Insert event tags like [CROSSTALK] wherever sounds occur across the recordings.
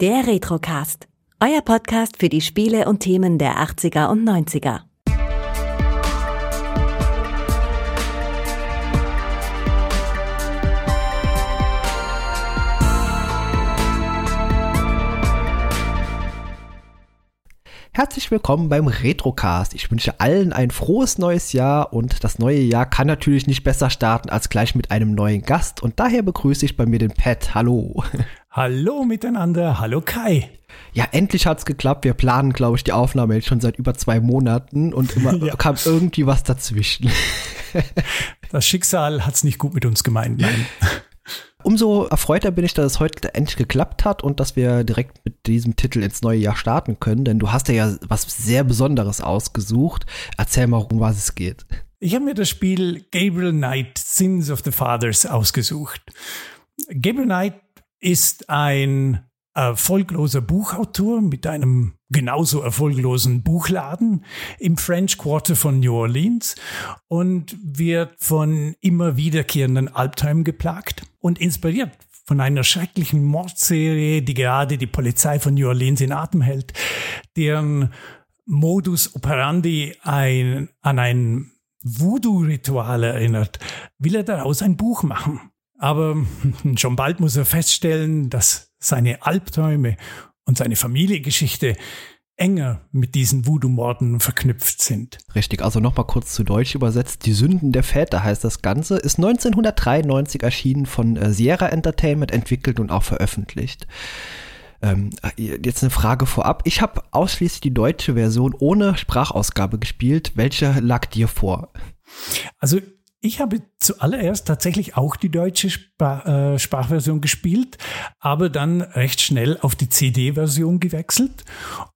Der Retrocast. Euer Podcast für die Spiele und Themen der 80er und 90er. Herzlich willkommen beim Retrocast. Ich wünsche allen ein frohes neues Jahr und das neue Jahr kann natürlich nicht besser starten als gleich mit einem neuen Gast und daher begrüße ich bei mir den Pat. Hallo. Hallo miteinander, hallo Kai. Ja, endlich hat's geklappt. Wir planen, glaube ich, die Aufnahme jetzt schon seit über zwei Monaten und immer [LAUGHS] ja. kam irgendwie was dazwischen. [LAUGHS] Das Schicksal hat's nicht gut mit uns gemeint, nein. [LAUGHS] Umso erfreuter bin ich, dass es heute endlich geklappt hat und dass wir direkt mit diesem Titel ins neue Jahr starten können, denn du hast ja was sehr Besonderes ausgesucht. Erzähl mal, um was es geht. Ich habe mir das Spiel Gabriel Knight Sins of the Fathers ausgesucht. Gabriel Knight ist ein erfolgloser Buchautor mit einem genauso erfolglosen Buchladen im French Quarter von New Orleans und wird von immer wiederkehrenden Albträumen geplagt und inspiriert von einer schrecklichen Mordserie, die gerade die Polizei von New Orleans in Atem hält, deren Modus operandi ein, an ein Voodoo-Ritual erinnert, will er daraus ein Buch machen. Aber [LAUGHS] schon bald muss er feststellen, dass seine Albträume und seine Familiengeschichte enger mit diesen Voodoo-Morden verknüpft sind. Richtig, also nochmal kurz zu Deutsch übersetzt. Die Sünden der Väter heißt das Ganze, ist 1993 erschienen von äh, Sierra Entertainment, entwickelt und auch veröffentlicht. Ähm, jetzt eine Frage vorab. Ich habe ausschließlich die deutsche Version ohne Sprachausgabe gespielt. Welche lag dir vor? Also ich habe zuallererst tatsächlich auch die deutsche Sprach, äh, Sprachversion gespielt, aber dann recht schnell auf die CD-Version gewechselt.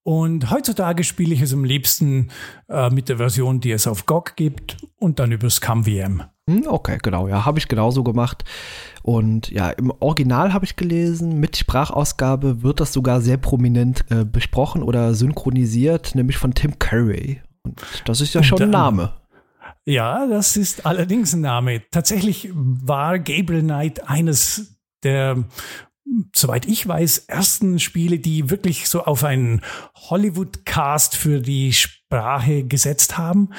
Und heutzutage spiele ich es am liebsten äh, mit der Version, die es auf GOG gibt und dann übers CamVM. Hm, okay, genau, ja, habe ich genauso gemacht. Und ja, im Original habe ich gelesen, mit Sprachausgabe wird das sogar sehr prominent äh, besprochen oder synchronisiert, nämlich von Tim Curry. Und das ist ja schon ein Name. Ja, das ist allerdings ein Name. Tatsächlich war Gabriel Knight eines der, soweit ich weiß, ersten Spiele, die wirklich so auf einen Hollywood-Cast für die Sprache gesetzt haben.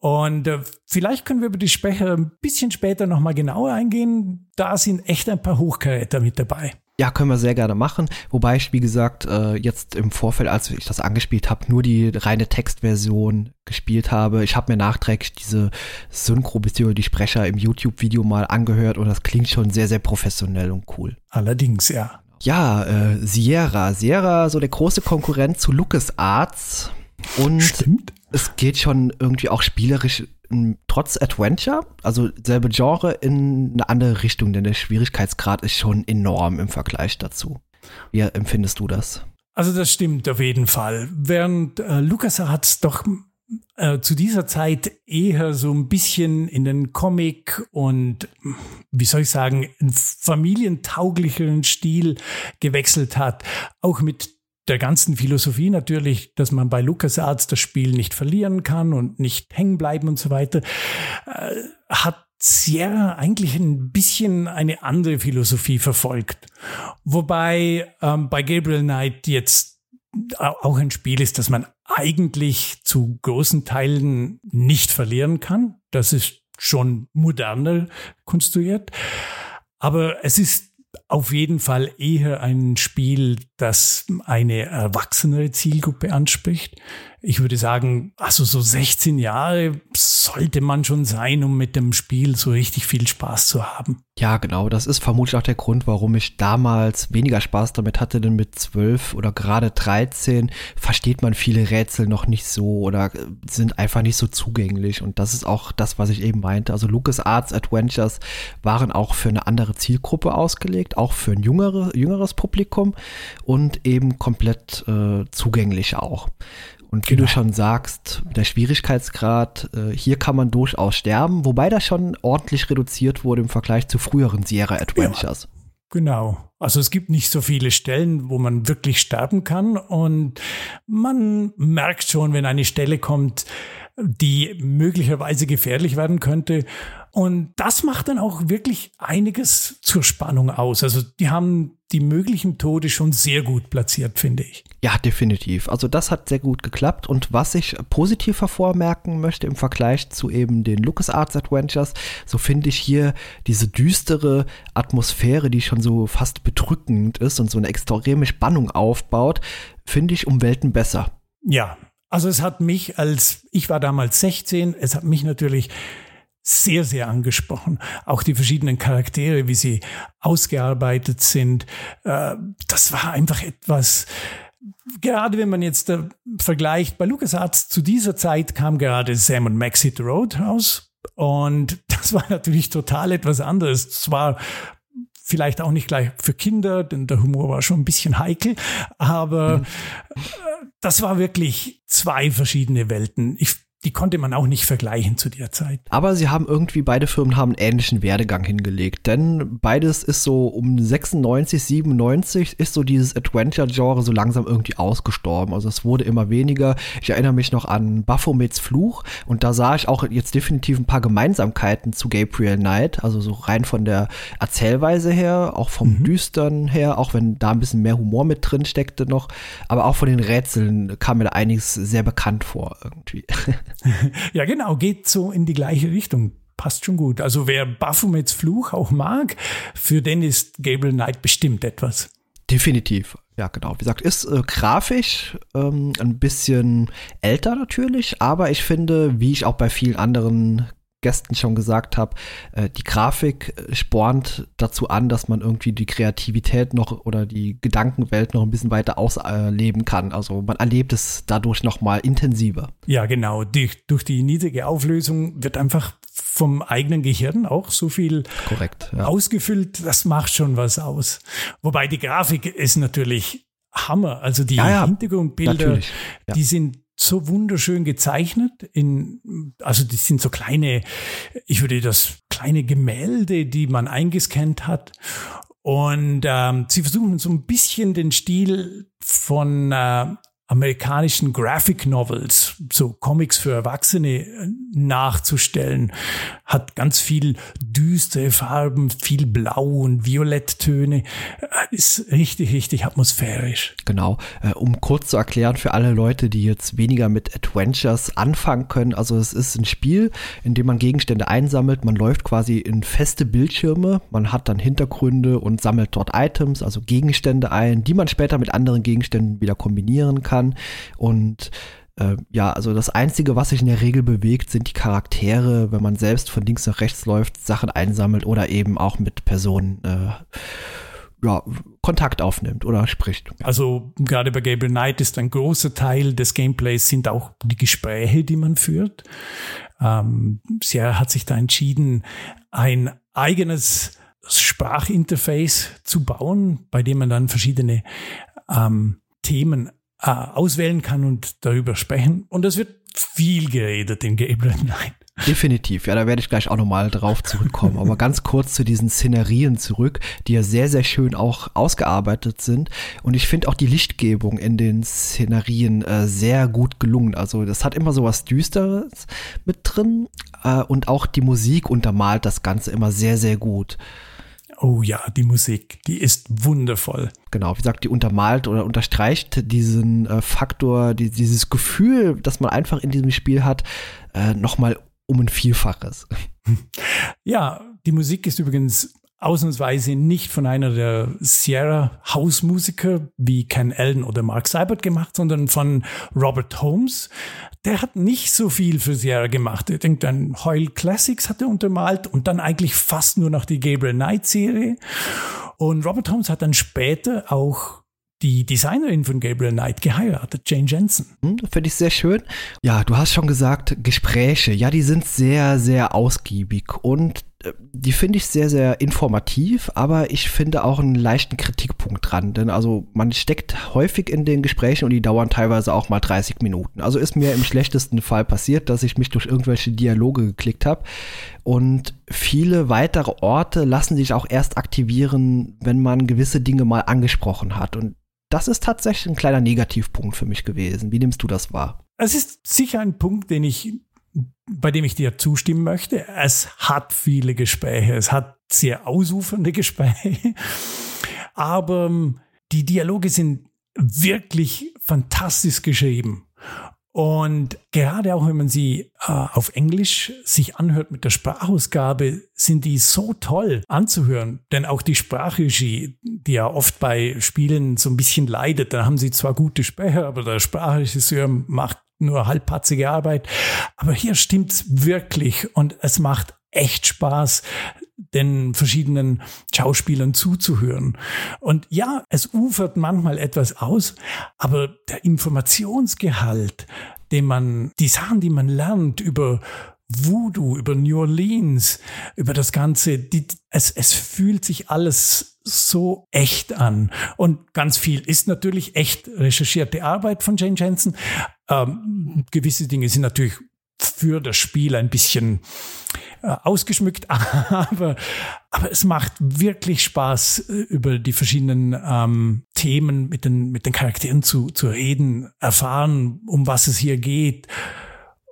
Und äh, vielleicht können wir über die Sprecher ein bisschen später nochmal genauer eingehen. Da sind echt ein paar Hochkaräter mit dabei. Ja, können wir sehr gerne machen. Wobei ich, wie gesagt, äh, jetzt im Vorfeld, als ich das angespielt habe, nur die reine Textversion gespielt habe. Ich habe mir nachträglich diese Synchro bzw. die Sprecher im YouTube-Video mal angehört und das klingt schon sehr, sehr professionell und cool. Allerdings, ja. Ja, äh, Sierra. Sierra, so der große Konkurrent zu LucasArts. Und Stimmt. es geht schon irgendwie auch spielerisch trotz Adventure, also selbe Genre, in eine andere Richtung, denn der Schwierigkeitsgrad ist schon enorm im Vergleich dazu. Wie empfindest du das? Also das stimmt auf jeden Fall. Während äh, LucasArts doch äh, zu dieser Zeit eher so ein bisschen in den Comic und, wie soll ich sagen, familientauglicheren Stil gewechselt hat, auch mit der ganzen Philosophie natürlich, dass man bei LucasArts das Spiel nicht verlieren kann und nicht hängen bleiben und so weiter, äh, hat Sierra eigentlich ein bisschen eine andere Philosophie verfolgt. Wobei ähm, bei Gabriel Knight jetzt auch ein Spiel ist, das man eigentlich zu großen Teilen nicht verlieren kann. Das ist schon moderner konstruiert. Aber es ist auf jeden Fall eher ein Spiel, das eine erwachsenere Zielgruppe anspricht. Ich würde sagen, also so 16 Jahre sollte man schon sein, um mit dem Spiel so richtig viel Spaß zu haben. Ja, genau. Das ist vermutlich auch der Grund, warum ich damals weniger Spaß damit hatte, denn mit 12 oder gerade 13 versteht man viele Rätsel noch nicht so oder sind einfach nicht so zugänglich. Und das ist auch das, was ich eben meinte. Also LucasArts Adventures waren auch für eine andere Zielgruppe ausgelegt, auch für ein jüngere, jüngeres Publikum und eben komplett äh, zugänglich auch. Und wie genau. du schon sagst, der Schwierigkeitsgrad, äh, hier kann man durchaus sterben, wobei das schon ordentlich reduziert wurde im Vergleich zu früheren Sierra Adventures. Ja, genau. Also es gibt nicht so viele Stellen, wo man wirklich sterben kann und man merkt schon, wenn eine Stelle kommt, die möglicherweise gefährlich werden könnte. Und das macht dann auch wirklich einiges zur Spannung aus. Also die haben die möglichen Tode schon sehr gut platziert, finde ich. Ja, definitiv. Also das hat sehr gut geklappt. Und was ich positiv hervormerken möchte im Vergleich zu eben den LucasArts Adventures, so finde ich hier diese düstere Atmosphäre, die schon so fast bedrückend ist und so eine extreme Spannung aufbaut, finde ich um Welten besser. Ja, also es hat mich als, ich war damals 16, es hat mich natürlich sehr, sehr angesprochen. Auch die verschiedenen Charaktere, wie sie ausgearbeitet sind. Äh, das war einfach etwas, gerade wenn man jetzt äh, vergleicht, bei LucasArts zu dieser Zeit kam gerade Sam und Max Hit the Road raus. Und [LAUGHS] das war natürlich total etwas anderes. Es war vielleicht auch nicht gleich für Kinder, denn der Humor war schon ein bisschen heikel, aber mhm. das war wirklich zwei verschiedene Welten. Ich die konnte man auch nicht vergleichen zu der Zeit. Aber sie haben irgendwie, beide Firmen haben einen ähnlichen Werdegang hingelegt, denn beides ist so um 96, 97 ist so dieses Adventure-Genre so langsam irgendwie ausgestorben. Also es wurde immer weniger. Ich erinnere mich noch an Baphomets Fluch und da sah ich auch jetzt definitiv ein paar Gemeinsamkeiten zu Gabriel Knight, also so rein von der Erzählweise her, auch vom mhm. Düstern her, auch wenn da ein bisschen mehr Humor mit drin steckte noch, aber auch von den Rätseln kam mir da einiges sehr bekannt vor irgendwie. [LAUGHS] [LAUGHS] ja, genau, geht so in die gleiche Richtung. Passt schon gut. Also wer Baphomets Fluch auch mag, für den ist Gabriel Knight bestimmt etwas. Definitiv. Ja, genau. Wie gesagt, ist äh, grafisch ähm, ein bisschen älter natürlich, aber ich finde, wie ich auch bei vielen anderen Gästen schon gesagt habe, äh, die Grafik äh, spornt dazu an, dass man irgendwie die Kreativität noch oder die Gedankenwelt noch ein bisschen weiter ausleben kann. Also man erlebt es dadurch noch mal intensiver. Ja, genau. Die, durch die niedrige Auflösung wird einfach vom eigenen Gehirn auch so viel Korrekt, ja. ausgefüllt. Das macht schon was aus. Wobei die Grafik ist natürlich Hammer. Also die ja, ja, Hintergrundbilder, die sind so wunderschön gezeichnet. In, also die sind so kleine, ich würde das kleine Gemälde, die man eingescannt hat. Und ähm, sie versuchen so ein bisschen den Stil von äh, amerikanischen Graphic Novels, so Comics für Erwachsene äh, nachzustellen, hat ganz viel düstere Farben, viel Blau und Violetttöne, äh, ist richtig, richtig atmosphärisch. Genau. Äh, um kurz zu erklären für alle Leute, die jetzt weniger mit Adventures anfangen können, also es ist ein Spiel, in dem man Gegenstände einsammelt, man läuft quasi in feste Bildschirme, man hat dann Hintergründe und sammelt dort Items, also Gegenstände ein, die man später mit anderen Gegenständen wieder kombinieren kann kann. Und äh, ja, also das Einzige, was sich in der Regel bewegt, sind die Charaktere, wenn man selbst von links nach rechts läuft, Sachen einsammelt oder eben auch mit Personen äh, ja, Kontakt aufnimmt oder spricht. Also gerade bei Gabriel Knight ist ein großer Teil des Gameplays sind auch die Gespräche, die man führt. Ähm, Sierra hat sich da entschieden, ein eigenes Sprachinterface zu bauen, bei dem man dann verschiedene ähm, Themen äh, auswählen kann und darüber sprechen. Und es wird viel geredet in Gabriel [LAUGHS] Knight. Definitiv, ja, da werde ich gleich auch nochmal drauf zurückkommen. Aber ganz kurz zu diesen Szenerien zurück, die ja sehr, sehr schön auch ausgearbeitet sind. Und ich finde auch die Lichtgebung in den Szenerien äh, sehr gut gelungen. Also das hat immer so was Düsteres mit drin äh, und auch die Musik untermalt das Ganze immer sehr, sehr gut. Oh ja, die Musik, die ist wundervoll. Genau, wie gesagt, die untermalt oder unterstreicht diesen äh, Faktor, die, dieses Gefühl, das man einfach in diesem Spiel hat, äh, nochmal um ein Vielfaches. [LAUGHS] Ja, die Musik ist übrigens ausnahmsweise nicht von einer der Sierra Hausmusiker wie Ken Allen oder Mark Seibert gemacht, sondern von Robert Holmes. Der hat nicht so viel für Sierra gemacht. Ich denke, dann Heul Classics hat er untermalt und dann eigentlich fast nur noch die Gabriel Knight Serie. Und Robert Holmes hat dann später auch die Designerin von Gabriel Knight geheiratet, Jane Jensen. Hm, Finde ich sehr schön. Ja, du hast schon gesagt, Gespräche, ja, die sind sehr, sehr ausgiebig und die finde ich sehr, sehr informativ, aber ich finde auch einen leichten Kritikpunkt dran, denn also man steckt häufig in den Gesprächen und die dauern teilweise auch mal 30 Minuten. Also ist mir im schlechtesten Fall passiert, dass ich mich durch irgendwelche Dialoge geklickt habe und viele weitere Orte lassen sich auch erst aktivieren, wenn man gewisse Dinge mal angesprochen hat und das ist tatsächlich ein kleiner Negativpunkt für mich gewesen. Wie nimmst du das wahr? Es ist sicher ein Punkt, den ich bei dem ich dir zustimmen möchte. Es hat viele Gespräche, es hat sehr ausufernde Gespräche, aber ähm, die Dialoge sind wirklich fantastisch geschrieben. Und gerade auch wenn man sie äh, auf Englisch sich anhört mit der Sprachausgabe, sind die so toll anzuhören. Denn auch die Sprachregie, die ja oft bei Spielen so ein bisschen leidet, da haben sie zwar gute Sprecher, aber der Sprachregisseur macht nur halbpatzige Arbeit. Aber hier stimmt's wirklich und es macht echt Spaß, den verschiedenen Schauspielern zuzuhören. Und ja, es ufert manchmal etwas aus, aber der Informationsgehalt, den man, die Sachen, die man lernt über Voodoo, über New Orleans, über das Ganze, die, es, es fühlt sich alles so echt an. Und ganz viel ist natürlich echt recherchierte Arbeit von Jane Jensen. Ähm, gewisse Dinge sind natürlich für das Spiel ein bisschen äh, ausgeschmückt, [LAUGHS] aber, aber es macht wirklich Spaß, äh, über die verschiedenen ähm, Themen mit den, mit den Charakteren zu, zu reden, erfahren, um was es hier geht.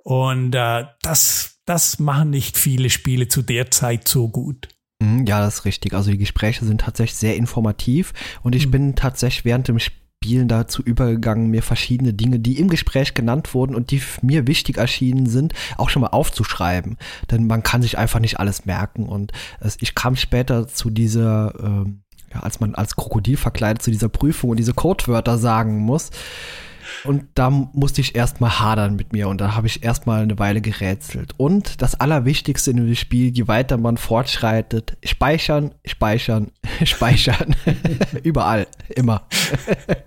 Und äh, das, das machen nicht viele Spiele zu der Zeit so gut. Mhm, ja, das ist richtig. Also die Gespräche sind tatsächlich sehr informativ und ich mhm. bin tatsächlich während dem Spiel Spielen dazu übergegangen, mir verschiedene Dinge, die im Gespräch genannt wurden und die mir wichtig erschienen sind, auch schon mal aufzuschreiben. Denn man kann sich einfach nicht alles merken. Und es, ich kam später zu dieser, ähm, ja, als man als Krokodil verkleidet zu dieser Prüfung und diese Codewörter sagen muss. Und da musste ich erstmal hadern mit mir und da habe ich erstmal eine Weile gerätselt. Und das Allerwichtigste in dem Spiel, je weiter man fortschreitet, speichern, speichern, [LAUGHS] speichern. [LAUGHS] Überall, immer.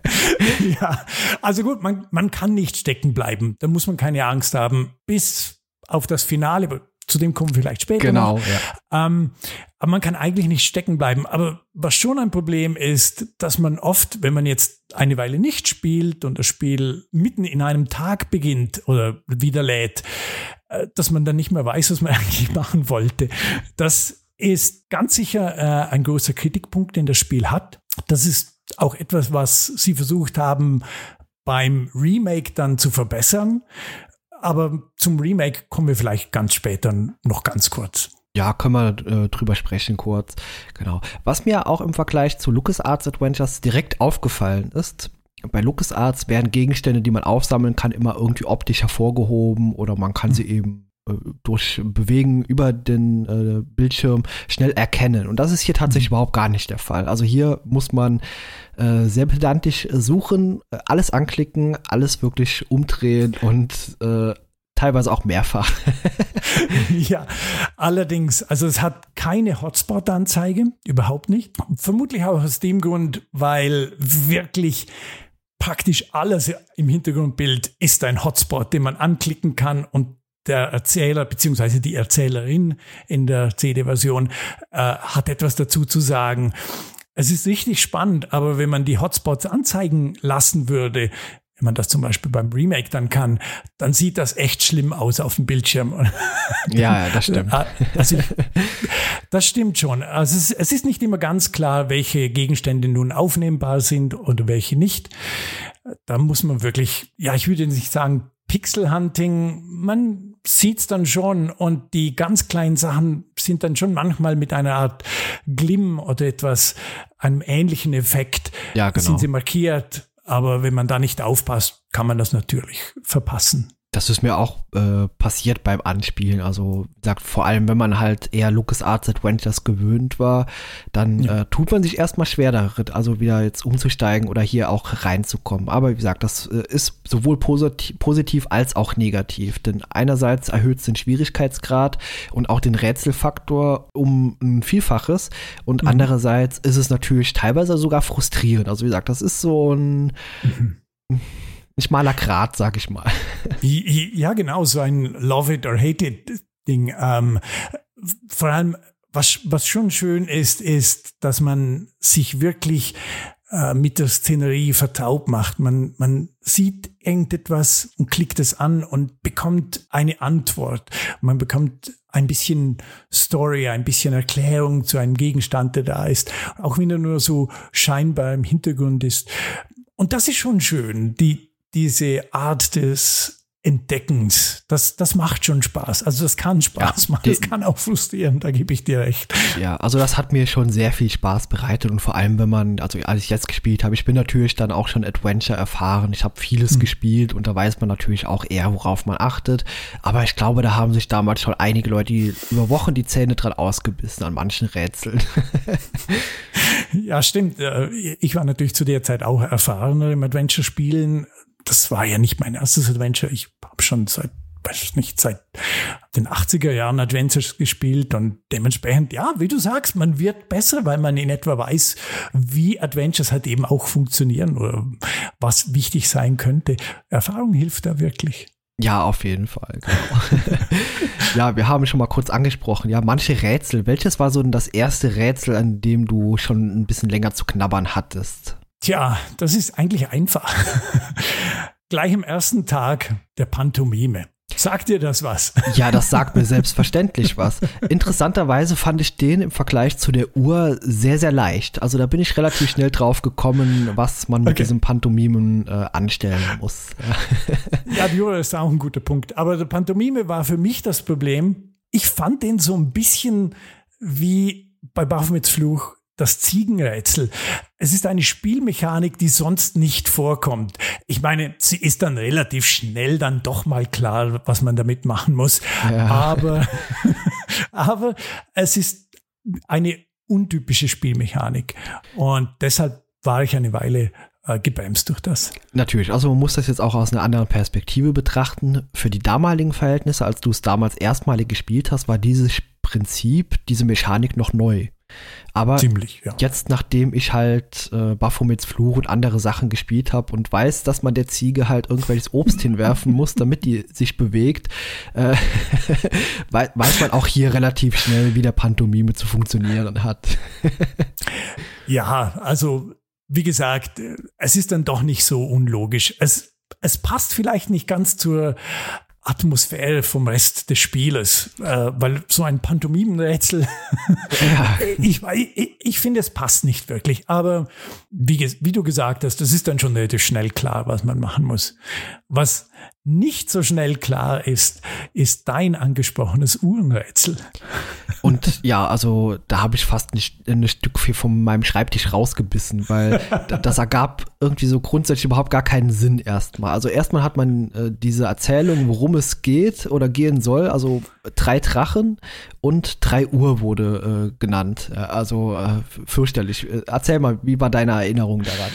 [LAUGHS] ja, also gut, man, man kann nicht stecken bleiben. Da muss man keine Angst haben. Bis auf das Finale, zu dem kommen wir vielleicht später. Genau. Noch. Ja. Ähm, aber man kann eigentlich nicht stecken bleiben. Aber was schon ein Problem ist, dass man oft, wenn man jetzt eine Weile nicht spielt und das Spiel mitten in einem Tag beginnt oder wieder lädt, äh, dass man dann nicht mehr weiß, was man [LAUGHS] eigentlich machen wollte. Das ist ganz sicher äh, ein großer Kritikpunkt, den das Spiel hat. Das ist auch etwas, was sie versucht haben, beim Remake dann zu verbessern aber zum Remake kommen wir vielleicht ganz später noch ganz kurz. Ja, können wir äh, drüber sprechen kurz. Genau. Was mir auch im Vergleich zu LucasArts Adventures direkt aufgefallen ist, bei LucasArts werden Gegenstände, die man aufsammeln kann, immer irgendwie optisch hervorgehoben oder man kann sie eben äh, durch Bewegen über den äh, Bildschirm schnell erkennen. Und das ist hier tatsächlich mhm. überhaupt gar nicht der Fall. Also hier muss man äh, sehr pedantisch suchen, äh, alles anklicken, alles wirklich umdrehen und äh, teilweise auch mehrfach. [LAUGHS] ja, allerdings, also es hat keine Hotspot-Anzeige, überhaupt nicht. Vermutlich auch aus dem Grund, weil wirklich praktisch alles im Hintergrundbild ist ein Hotspot, den man anklicken kann und der Erzähler beziehungsweise die Erzählerin in der CD-Version äh, hat etwas dazu zu sagen. Es ist richtig spannend, aber wenn man die Hotspots anzeigen lassen würde, wenn man das zum Beispiel beim Remake dann kann, dann sieht das echt schlimm aus auf dem Bildschirm. [LAUGHS] ja, ja, das stimmt. Äh, also das stimmt schon. Also es, es ist nicht immer ganz klar, welche Gegenstände nun aufnehmbar sind oder welche nicht. Da muss man wirklich, ja, ich würde nicht sagen Pixel-Hunting, man sieht's dann schon und die ganz kleinen Sachen sind dann schon manchmal mit einer Art Glimm oder etwas, einem ähnlichen Effekt, ja, genau. sind sie markiert. Aber wenn man da nicht aufpasst, kann man das natürlich verpassen. Das ist mir auch äh, passiert beim Anspielen. Also sagt vor allem, wenn man halt eher LucasArts Adventures gewöhnt war, dann ja. äh, tut man sich erstmal schwer darin, also wieder jetzt umzusteigen oder hier auch reinzukommen. Aber wie gesagt, das äh, ist sowohl posit positiv als auch negativ. Denn einerseits erhöht es den Schwierigkeitsgrad und auch den Rätselfaktor um ein Vielfaches. Und mhm. andererseits ist es natürlich teilweise sogar frustrierend. Also wie gesagt, das ist so ein mhm ein schmaler Grat, sag ich mal. [LAUGHS] Ja, genau, so ein Love it or hate it Ding. Ähm, vor allem, was, was schon schön ist, ist, dass man sich wirklich äh, mit der Szenerie vertraut macht. Man, man sieht irgendetwas und klickt es an und bekommt eine Antwort. Man bekommt ein bisschen Story, ein bisschen Erklärung zu einem Gegenstand, der da ist, auch wenn er nur so scheinbar im Hintergrund ist. Und das ist schon schön. Die, diese Art des Entdeckens. Das, das macht schon Spaß. Also das kann Spaß ja, machen. Das kann auch frustrieren, da gebe ich dir recht. Ja, also das hat mir schon sehr viel Spaß bereitet und vor allem, wenn man, also als ich jetzt gespielt habe, ich bin natürlich dann auch schon Adventure erfahren. Ich habe vieles hm. gespielt und da weiß man natürlich auch eher, worauf man achtet. Aber ich glaube, da haben sich damals schon einige Leute die über Wochen die Zähne dran ausgebissen an manchen Rätseln. [LAUGHS] ja, stimmt. Äh, ich war natürlich zu der Zeit auch erfahrener im Adventure-Spielen das war ja nicht mein erstes Adventure. Ich habe schon seit weiß nicht, seit den 80er Jahren Adventures gespielt und dementsprechend, ja, wie du sagst, man wird besser, weil man in etwa weiß, wie Adventures halt eben auch funktionieren oder was wichtig sein könnte. Erfahrung hilft da wirklich. Ja, auf jeden Fall. Genau. [LAUGHS] ja, wir haben schon mal kurz angesprochen, ja, manche Rätsel. Welches war so das erste Rätsel, an dem du schon ein bisschen länger zu knabbern hattest? Tja, das ist eigentlich einfach. [LAUGHS] Gleich am ersten Tag der Pantomime. Sagt dir das was? [LAUGHS] Ja, das sagt mir selbstverständlich was. Interessanterweise fand ich den im Vergleich zu der Uhr sehr, sehr leicht. Also da bin ich relativ schnell drauf gekommen, was man mit okay. diesem Pantomimen äh, anstellen muss. [LAUGHS] ja, die Uhr ist auch ein guter Punkt. Aber der Pantomime war für mich das Problem. Ich fand den so ein bisschen wie bei Baphomets Fluch das Ziegenrätsel. Es ist eine Spielmechanik, die sonst nicht vorkommt. Ich meine, sie ist dann relativ schnell dann doch mal klar, was man damit machen muss. Ja. Aber, [LAUGHS] aber es ist eine untypische Spielmechanik. Und deshalb war ich eine Weile äh, gebremst durch das. Natürlich, also man muss das jetzt auch aus einer anderen Perspektive betrachten. Für die damaligen Verhältnisse, als du es damals erstmalig gespielt hast, war dieses Prinzip, diese Mechanik noch neu. Aber Ziemlich, ja. jetzt, nachdem ich halt äh, Baphomets Fluch und andere Sachen gespielt habe und weiß, dass man der Ziege halt irgendwelches Obst [LAUGHS] hinwerfen muss, damit die sich bewegt, äh, [LAUGHS] weiß man auch hier relativ schnell, wie der Pantomime zu funktionieren hat. [LAUGHS] ja, also wie gesagt, es ist dann doch nicht so unlogisch. Es, es passt vielleicht nicht ganz zur Atmosphäre vom Rest des Spieles, äh, weil so ein Pantomimenrätsel, ja. [LAUGHS] ich, ich, ich finde, es passt nicht wirklich. Aber wie, wie du gesagt hast, das ist dann schon relativ schnell klar, was man machen muss. Was nicht so schnell klar ist, ist dein angesprochenes Uhrenrätsel. Und ja, also da habe ich fast nicht ein Stück von meinem Schreibtisch rausgebissen, weil das ergab irgendwie so grundsätzlich überhaupt gar keinen Sinn erstmal. Also erstmal hat man äh, diese Erzählung, worum es geht oder gehen soll, also drei Drachen und drei Uhr wurde äh, genannt. Also äh, fürchterlich. Erzähl mal, wie war deine Erinnerung daran?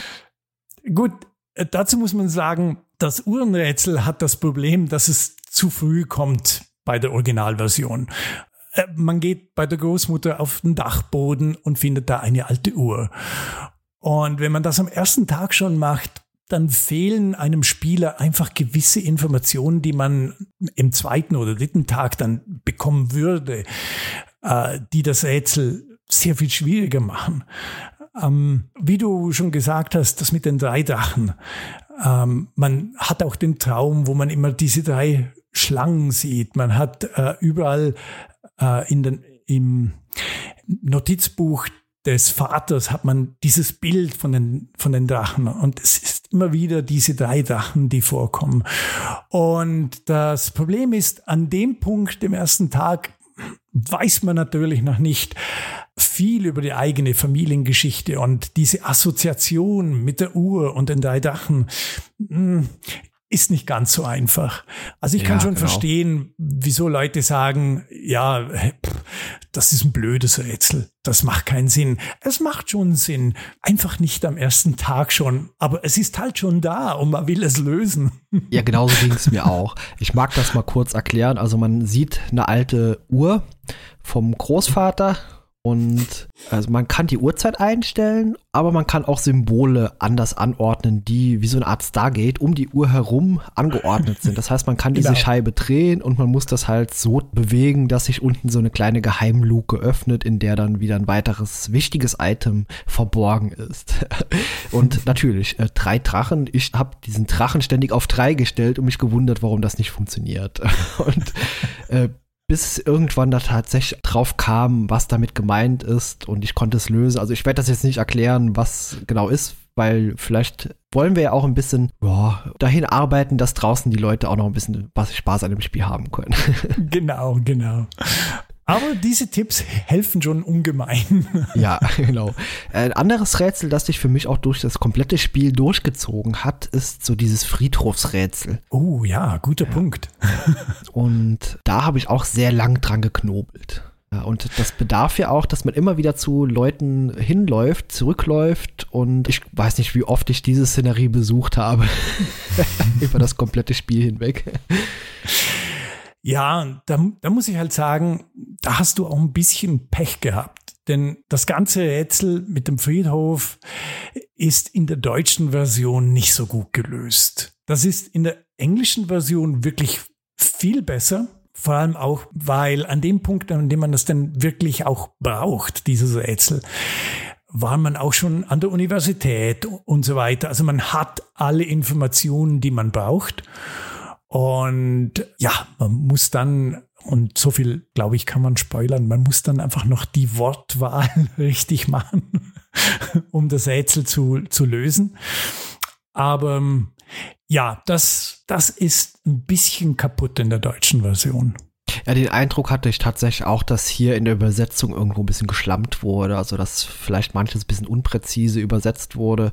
Gut, äh, dazu muss man sagen, das Uhrenrätsel hat das Problem, dass es zu früh kommt bei der Originalversion. Äh, man geht bei der Großmutter auf den Dachboden und findet da eine alte Uhr. Und wenn man das am ersten Tag schon macht, dann fehlen einem Spieler einfach gewisse Informationen, die man im zweiten oder dritten Tag dann bekommen würde, äh, die das Rätsel sehr viel schwieriger machen. Ähm, wie du schon gesagt hast, das mit den drei Drachen. Ähm, man hat auch den Traum, wo man immer diese drei Schlangen sieht. Man hat äh, überall äh, in den, im Notizbuch des Vaters hat man dieses Bild von den, von den Drachen und es ist immer wieder diese drei Drachen, die vorkommen. Und das Problem ist, an dem Punkt, dem ersten Tag, weiß man natürlich noch nicht viel über die eigene Familiengeschichte und diese Assoziation mit der Uhr und den drei Drachen hm, ist nicht ganz so einfach. Also ich ja, kann schon genau. verstehen, wieso Leute sagen, ja, das ist ein blödes Rätsel. Das macht keinen Sinn. Es macht schon Sinn. Einfach nicht am ersten Tag schon. Aber es ist halt schon da und man will es lösen. Ja, genauso ging es mir auch. Ich mag das mal kurz erklären. Also man sieht eine alte Uhr vom Großvater und also man kann die Uhrzeit einstellen, aber man kann auch Symbole anders anordnen, die wie so eine Art Stargate um die Uhr herum angeordnet sind. Das heißt, man kann diese genau. Scheibe drehen und man muss das halt so bewegen, dass sich unten so eine kleine Geheimluke öffnet, in der dann wieder ein weiteres wichtiges Item verborgen ist. [LAUGHS] und natürlich, äh, drei Drachen. Ich habe diesen Drachen ständig auf drei gestellt und mich gewundert, warum das nicht funktioniert. [LAUGHS] und äh, bis irgendwann da tatsächlich drauf kam, was damit gemeint ist und ich konnte es lösen. Also ich werde das jetzt nicht erklären, was genau ist, weil vielleicht wollen wir ja auch ein bisschen boah, dahin arbeiten, dass draußen die Leute auch noch ein bisschen Spaß an dem Spiel haben können. [LAUGHS] Genau, genau. Aber diese Tipps helfen schon ungemein. [LAUGHS] Ja, genau. Ein anderes Rätsel, das sich für mich auch durch das komplette Spiel durchgezogen hat, ist so dieses Friedhofsrätsel. Oh ja, guter ja. Punkt. [LAUGHS] Und da habe ich auch sehr lang dran geknobelt. Ja, und das bedarf ja auch, dass man immer wieder zu Leuten hinläuft, zurückläuft und ich weiß nicht, wie oft ich diese Szenerie besucht habe. [LAUGHS] Über das komplette Spiel hinweg. Ja, da, da muss ich halt sagen, da hast du auch ein bisschen Pech gehabt. Denn das ganze Rätsel mit dem Friedhof ist in der deutschen Version nicht so gut gelöst. Das ist in der englischen Version wirklich viel besser. Vor allem auch, weil an dem Punkt, an dem man das dann wirklich auch braucht, dieses Rätsel, war man auch schon an der Universität und so weiter. Also man hat alle Informationen, die man braucht. Und ja, man muss dann, und so viel, glaube ich, kann man spoilern, man muss dann einfach noch die Wortwahl [LAUGHS] richtig machen, um das Rätsel zu, zu lösen. Aber ja, das, das ist ein bisschen kaputt in der deutschen Version. Ja, den Eindruck hatte ich tatsächlich auch, dass hier in der Übersetzung irgendwo ein bisschen geschlampt wurde, also dass vielleicht manches ein bisschen unpräzise übersetzt wurde.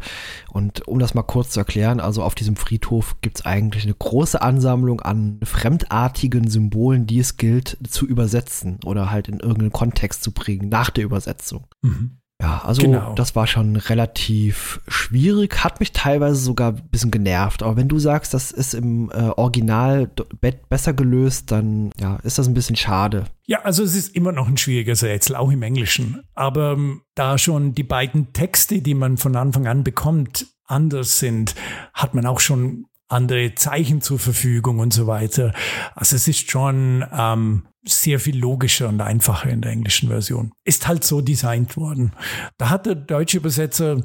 Und um das mal kurz zu erklären, also auf diesem Friedhof gibt es eigentlich eine große Ansammlung an fremdartigen Symbolen, die es gilt zu übersetzen oder halt in irgendeinen Kontext zu bringen nach der Übersetzung. Mhm. Ja, also genau. das war schon relativ schwierig, hat mich teilweise sogar ein bisschen genervt. Aber wenn du sagst, das ist im äh, Original besser gelöst, dann ja, ist das ein bisschen schade. Ja, also es ist immer noch ein schwieriges Rätsel, auch im Englischen. Aber ähm, da schon die beiden Texte, die man von Anfang an bekommt, anders sind, hat man auch schon andere Zeichen zur Verfügung und so weiter. Also es ist schon ähm, sehr viel logischer und einfacher in der englischen Version. Ist halt so designt worden. Da hat der deutsche Übersetzer,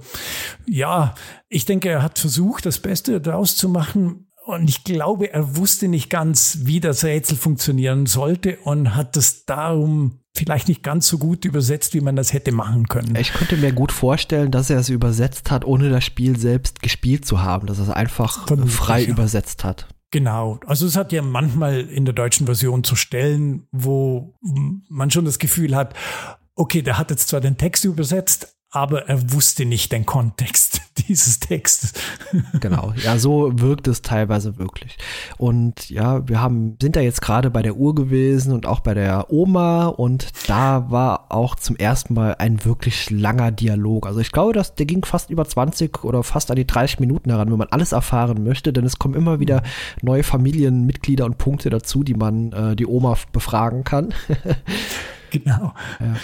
ja, ich denke, er hat versucht, das Beste daraus zu machen. Und ich glaube, er wusste nicht ganz, wie das Rätsel funktionieren sollte und hat das darum vielleicht nicht ganz so gut übersetzt, wie man das hätte machen können. Ich könnte mir gut vorstellen, dass er es übersetzt hat, ohne das Spiel selbst gespielt zu haben, dass er es einfach Vermutlich, frei ja. übersetzt hat. Genau. Also es hat ja manchmal in der deutschen Version zu Stellen, wo man schon das Gefühl hat, okay, der hat jetzt zwar den Text übersetzt, aber er wusste nicht den Kontext [LAUGHS] dieses Textes. Genau, ja, so wirkt es teilweise wirklich. Und ja, wir haben, sind da jetzt gerade bei der Uhr gewesen und auch bei der Oma und da war auch zum ersten Mal ein wirklich langer Dialog. Also ich glaube, dass der ging fast über 20 oder fast an die 30 Minuten heran, wenn man alles erfahren möchte, denn es kommen immer wieder neue Familienmitglieder und Punkte dazu, die man äh, die Oma befragen kann. [LAUGHS] Genau. Ja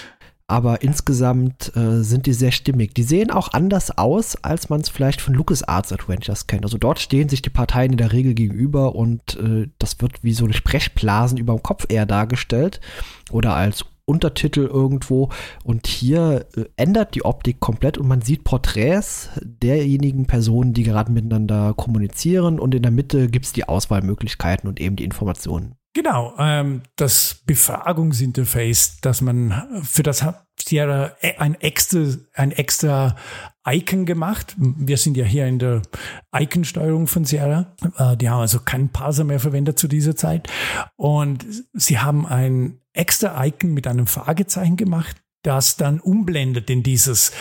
aber insgesamt äh, sind die sehr stimmig. Die sehen auch anders aus, als man es vielleicht von LucasArts Adventures kennt. Also dort stehen sich die Parteien in der Regel gegenüber und äh, das wird wie so eine Sprechblasen über dem Kopf eher dargestellt oder als Untertitel irgendwo. Und hier äh, ändert die Optik komplett und man sieht Porträts derjenigen Personen, die gerade miteinander kommunizieren und in der Mitte gibt es die Auswahlmöglichkeiten und eben die Informationen. Genau, ähm, das Befragungsinterface, dass man für das hat Sierra ein extra, ein extra Icon gemacht. Wir sind ja hier in der Icon-Steuerung von Sierra. Äh, die haben also keinen Parser mehr verwendet zu dieser Zeit. Und sie haben ein extra Icon mit einem Fragezeichen gemacht, das dann umblendet in dieses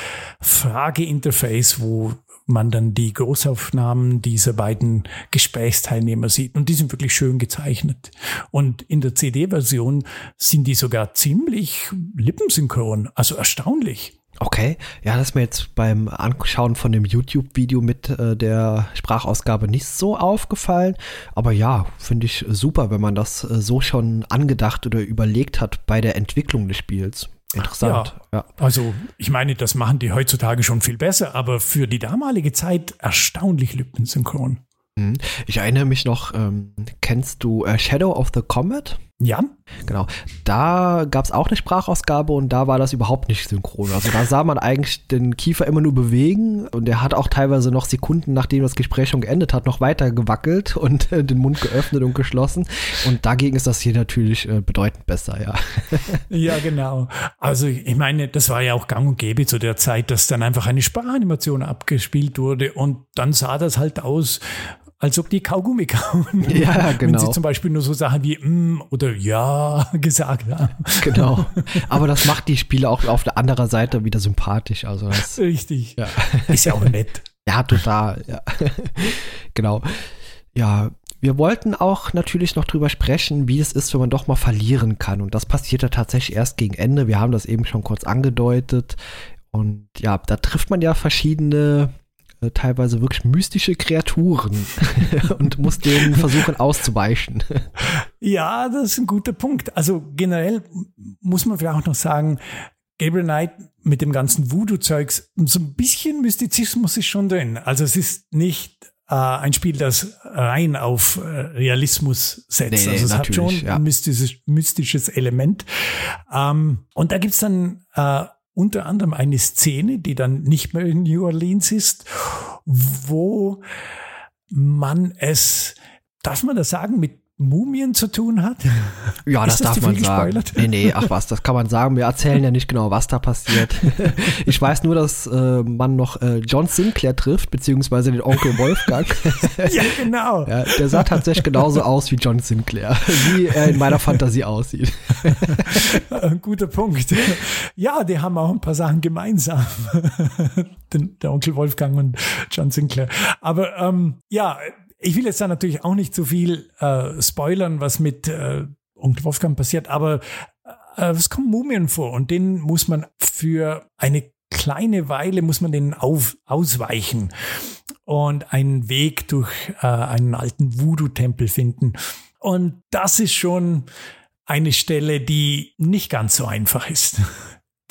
Frageinterface, wo man dann die Großaufnahmen dieser beiden Gesprächsteilnehmer sieht. Und die sind wirklich schön gezeichnet. Und in der CD-Version sind die sogar ziemlich lippensynchron, also erstaunlich. Okay, ja, das ist mir jetzt beim Anschauen von dem YouTube-Video mit äh, der Sprachausgabe nicht so aufgefallen. Aber ja, finde ich super, wenn man das äh, so schon angedacht oder überlegt hat bei der Entwicklung des Spiels. Interessant. Ja, ja, Also ich meine, das machen die heutzutage schon viel besser, aber für die damalige Zeit erstaunlich lippensynchron. Mhm. Ich erinnere mich noch, ähm, kennst du äh, Shadow of the Comet? Ja. Genau. Da gab es auch eine Sprachausgabe und da war das überhaupt nicht synchron. Also da sah man eigentlich den Kiefer immer nur bewegen und er hat auch teilweise noch Sekunden, nachdem das Gespräch schon geendet hat, noch weiter gewackelt und äh, den Mund geöffnet und geschlossen. Und dagegen ist das hier natürlich äh, bedeutend besser, ja. ja, genau. Also ich meine, das war ja auch gang und gäbe zu der Zeit, dass dann einfach eine Sprachanimation abgespielt wurde und dann sah das halt aus als ob die Kaugummi kauen. [LAUGHS] Ja, genau. Wenn sie zum Beispiel nur so Sachen wie mm oder ja [LAUGHS] gesagt haben. Genau. [LAUGHS] Aber das macht die Spiele auch auf der anderen Seite wieder sympathisch. Also das, Richtig. Ja. Ist ja auch nett. Ja, total. Ja. genau. Ja, wir wollten auch natürlich noch drüber sprechen, wie es ist, wenn man doch mal verlieren kann. Und das passiert ja tatsächlich erst gegen Ende. Wir haben das eben schon kurz angedeutet. Und ja, da trifft man ja verschiedene teilweise wirklich mystische Kreaturen [LAUGHS] und muss denen versuchen auszuweichen. Ja, das ist ein guter Punkt. Also generell muss man vielleicht auch noch sagen, Gabriel Knight mit dem ganzen Voodoo-Zeugs, so ein bisschen Mystizismus ist schon drin. Also es ist nicht äh, ein Spiel, das rein auf äh, Realismus setzt. Nee, also es hat schon ja. ein mystisches, mystisches Element. Ähm, und da gibt's dann äh, unter anderem eine Szene, die dann nicht mehr in New Orleans ist, wo man es, darf man das sagen, mit Mumien zu tun hat? [LAUGHS] Ja, das, das darf man sagen. Nee, nee, ach was, das kann man sagen. Wir erzählen ja nicht genau, was da passiert. [LAUGHS] Ich weiß nur, dass äh, man noch äh, John Sinclair trifft, beziehungsweise den Onkel Wolfgang. [LAUGHS] ja, genau. Ja, der sah tatsächlich genauso aus wie John Sinclair, wie er in meiner Fantasie aussieht. Ein guter Punkt. Ja, die haben auch ein paar Sachen gemeinsam. der Onkel Wolfgang und John Sinclair. Aber ähm, ja, ich will jetzt da natürlich auch nicht zu viel äh, spoilern, was mit äh, Onkel Wolfgang passiert, aber äh, es kommen Mumien vor und denen muss man für eine kleine Weile muss man denen auf, ausweichen und einen Weg durch äh, einen alten Voodoo-Tempel finden. Und das ist schon eine Stelle, die nicht ganz so einfach ist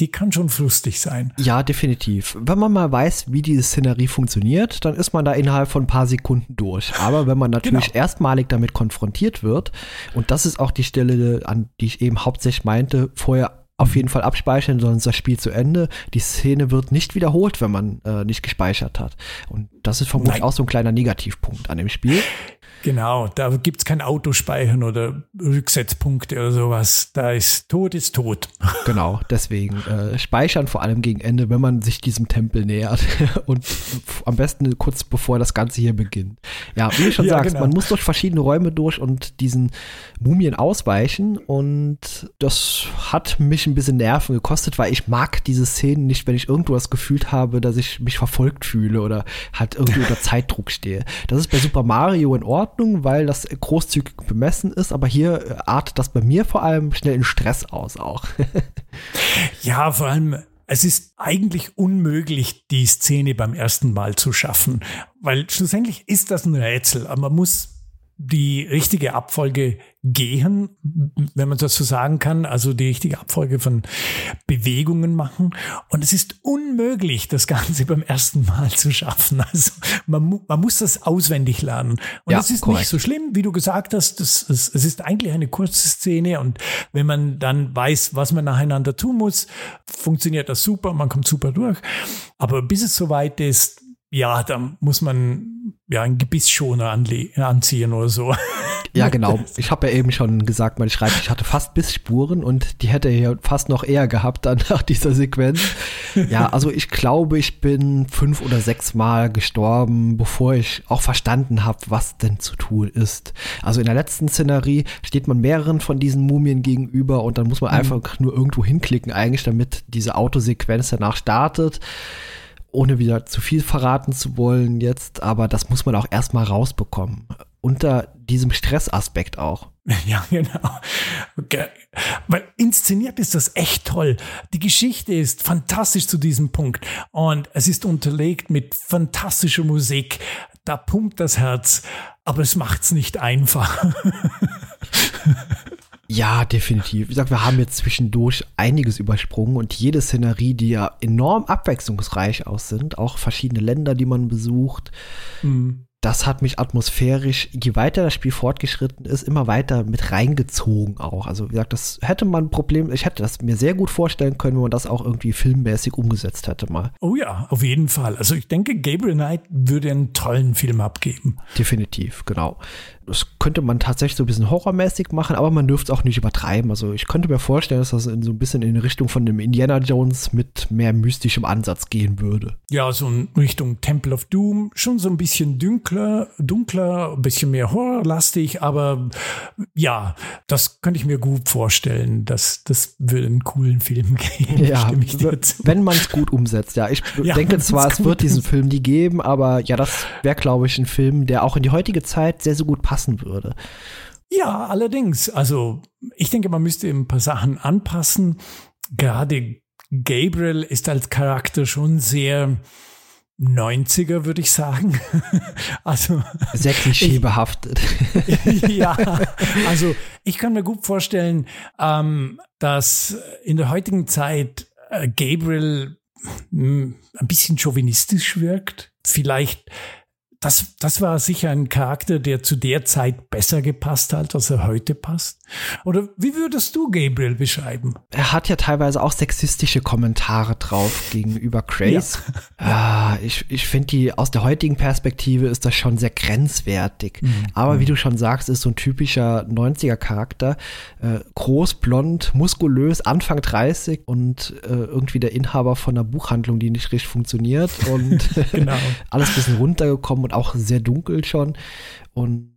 die kann schon frustig sein. Ja, definitiv. Wenn man mal weiß, wie diese Szenerie funktioniert, dann ist man da innerhalb von ein paar Sekunden durch. Aber wenn man natürlich genau. erstmalig damit konfrontiert wird, und das ist auch die Stelle, an die ich eben hauptsächlich meinte, vorher auf jeden Fall abspeichern, sonst das Spiel zu Ende. Die Szene wird nicht wiederholt, wenn man äh, nicht gespeichert hat. Und das ist vermutlich Nein. auch so ein kleiner Negativpunkt an dem Spiel. Genau, da gibt es kein Autospeichern oder Rücksetzpunkte oder sowas. Da ist tot, ist tot. [LAUGHS] Genau, deswegen äh, speichern vor allem gegen Ende, wenn man sich diesem Tempel nähert [LAUGHS] und am besten kurz bevor das Ganze hier beginnt. Ja, wie du schon [LAUGHS] ja, sagst, genau. man muss durch verschiedene Räume durch und diesen Mumien ausweichen und das hat mich ein bisschen Nerven gekostet, weil ich mag diese Szenen nicht, wenn ich irgendwo das Gefühl habe, dass ich mich verfolgt fühle oder halt irgendwie unter Zeitdruck stehe. Das ist bei Super Mario in Ordnung Ordnung, weil das großzügig bemessen ist, aber hier artet das bei mir vor allem schnell in Stress aus auch. [LAUGHS] ja, vor allem es ist eigentlich unmöglich, die Szene beim ersten Mal zu schaffen, weil schlussendlich ist das ein Rätsel, aber man muss die richtige Abfolge gehen, wenn man das so sagen kann, also die richtige Abfolge von Bewegungen machen. Und es ist unmöglich, das Ganze [LAUGHS] beim ersten Mal zu schaffen. Also man, man muss das auswendig lernen. Und ja, das ist korrekt. nicht so schlimm, wie du gesagt hast. Das, es, es ist eigentlich eine kurze Szene und wenn man dann weiß, was man nacheinander tun muss, funktioniert das super, man kommt super durch. Aber bis es soweit ist, ja, da muss man ja ein Gebissschoner anziehen oder so. [LAUGHS] Ja, genau. Ich habe ja eben schon gesagt, mein Schreibtisch hatte fast Bissspuren und die hätte er hier fast noch eher gehabt dann [LAUGHS] nach dieser Sequenz. Ja, also ich glaube, ich bin fünf oder sechs Mal gestorben, bevor ich auch verstanden habe, was denn zu tun ist. Also in der letzten Szenerie steht man mehreren von diesen Mumien gegenüber und dann muss man mhm. einfach nur irgendwo hinklicken, eigentlich, damit diese Autosequenz danach startet ohne wieder zu viel verraten zu wollen jetzt, aber das muss man auch erstmal rausbekommen. Unter diesem Stressaspekt auch. [LAUGHS] Ja, genau. Okay. Weil inszeniert ist das echt toll. Die Geschichte ist fantastisch zu diesem Punkt und es ist unterlegt mit fantastischer Musik. Da pumpt das Herz, aber es macht's nicht einfach. [LAUGHS] Ja, definitiv. Ich sag, wir haben jetzt zwischendurch einiges übersprungen und jede Szenerie, die ja enorm abwechslungsreich aus sind, auch verschiedene Länder, die man besucht. Mhm. das hat mich atmosphärisch, je weiter das Spiel fortgeschritten ist, immer weiter mit reingezogen auch. Also wie gesagt, das hätte man ein Problem, ich hätte das mir sehr gut vorstellen können, wenn man das auch irgendwie filmmäßig umgesetzt hätte mal. Oh ja, auf jeden Fall. Also ich denke, Gabriel Knight würde einen tollen Film abgeben. Definitiv, genau. Das könnte man tatsächlich so ein bisschen horrormäßig machen, aber man dürfte es auch nicht übertreiben. Also ich könnte mir vorstellen, dass das in so ein bisschen in Richtung von dem Indiana Jones mit mehr mystischem Ansatz gehen würde. Ja, so in Richtung Temple of Doom, schon so ein bisschen dunkler, dunkler, ein bisschen mehr horrorlastig, aber ja, das könnte ich mir gut vorstellen. dass das würde einen coolen Film [LAUGHS] geben. Ja, wenn man es gut umsetzt. Ja, ich [LAUGHS] ja, denke zwar, es wird diesen Film nie geben, aber ja, das wäre, glaube ich, ein Film, der auch in die heutige Zeit sehr, sehr gut passt passen würde. Ja, allerdings. Also ich denke, man müsste ein paar Sachen anpassen. Gerade Gabriel ist als Charakter schon sehr 90er, würde ich sagen. [LAUGHS] also sehr klischeebehaftet. [LAUGHS] ja, also ich kann mir gut vorstellen, ähm, dass in der heutigen Zeit äh, Gabriel mh, hm, ein bisschen chauvinistisch wirkt. Vielleicht das, das war sicher ein Charakter, der zu der Zeit besser gepasst hat, als er heute passt. Oder wie würdest du Gabriel beschreiben? Er hat ja teilweise auch sexistische Kommentare drauf gegenüber Grace. Ja. Äh, ich ich finde die aus der heutigen Perspektive ist das schon sehr grenzwertig. Mhm. Aber wie du schon sagst, ist so ein typischer 90er Charakter. Äh, groß, blond, muskulös, Anfang 30 und äh, irgendwie der Inhaber von einer Buchhandlung, die nicht richtig funktioniert und [LAUGHS] genau. [LAUGHS] alles ein bisschen runtergekommen und auch sehr dunkel schon. Und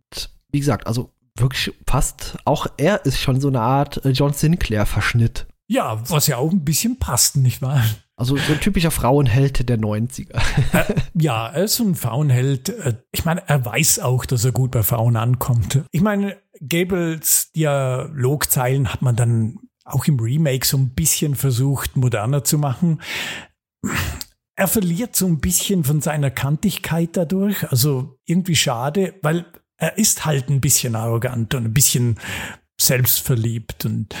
wie gesagt, also wirklich fast, auch er ist schon so eine Art äh, John Sinclair-Verschnitt. Ja, was ja auch ein bisschen passt, nicht wahr? Also so ein typischer Frauenheld der 90er. Äh, ja, er ist so ein Frauenheld. Äh, ich meine, er weiß auch, dass er gut bei Frauen ankommt. Ich meine, Gables Dialogzeilen hat man dann auch im Remake so ein bisschen versucht, moderner zu machen er verliert so ein bisschen von seiner Kantigkeit dadurch. Also irgendwie schade, weil er ist halt ein bisschen arrogant und ein bisschen selbstverliebt und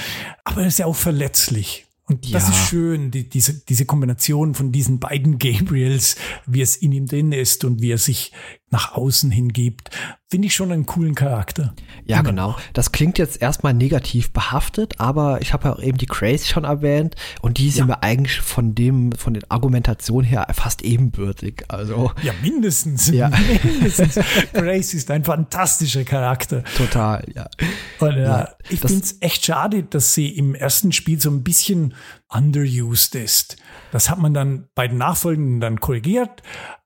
aber er ist ja auch verletzlich. Und ja. das ist schön, die, diese, diese Kombination von diesen beiden [LAUGHS] Gabriels, wie es in ihm drin ist und wie er sich nach außen hingibt, finde ich schon einen coolen Charakter. Ja, Immer genau. Das klingt jetzt erstmal negativ behaftet, aber ich habe ja auch eben die Craze schon erwähnt und die sind ja. mir eigentlich von dem, von den Argumentationen her fast ebenbürtig. Also. Ja, mindestens. Ja. [LAUGHS] mindestens. Grace ist ein fantastischer Charakter. Total, ja. Und, ja, äh, ich finde es echt schade, dass sie im ersten Spiel so ein bisschen underused ist. Das hat man dann bei den Nachfolgenden dann korrigiert.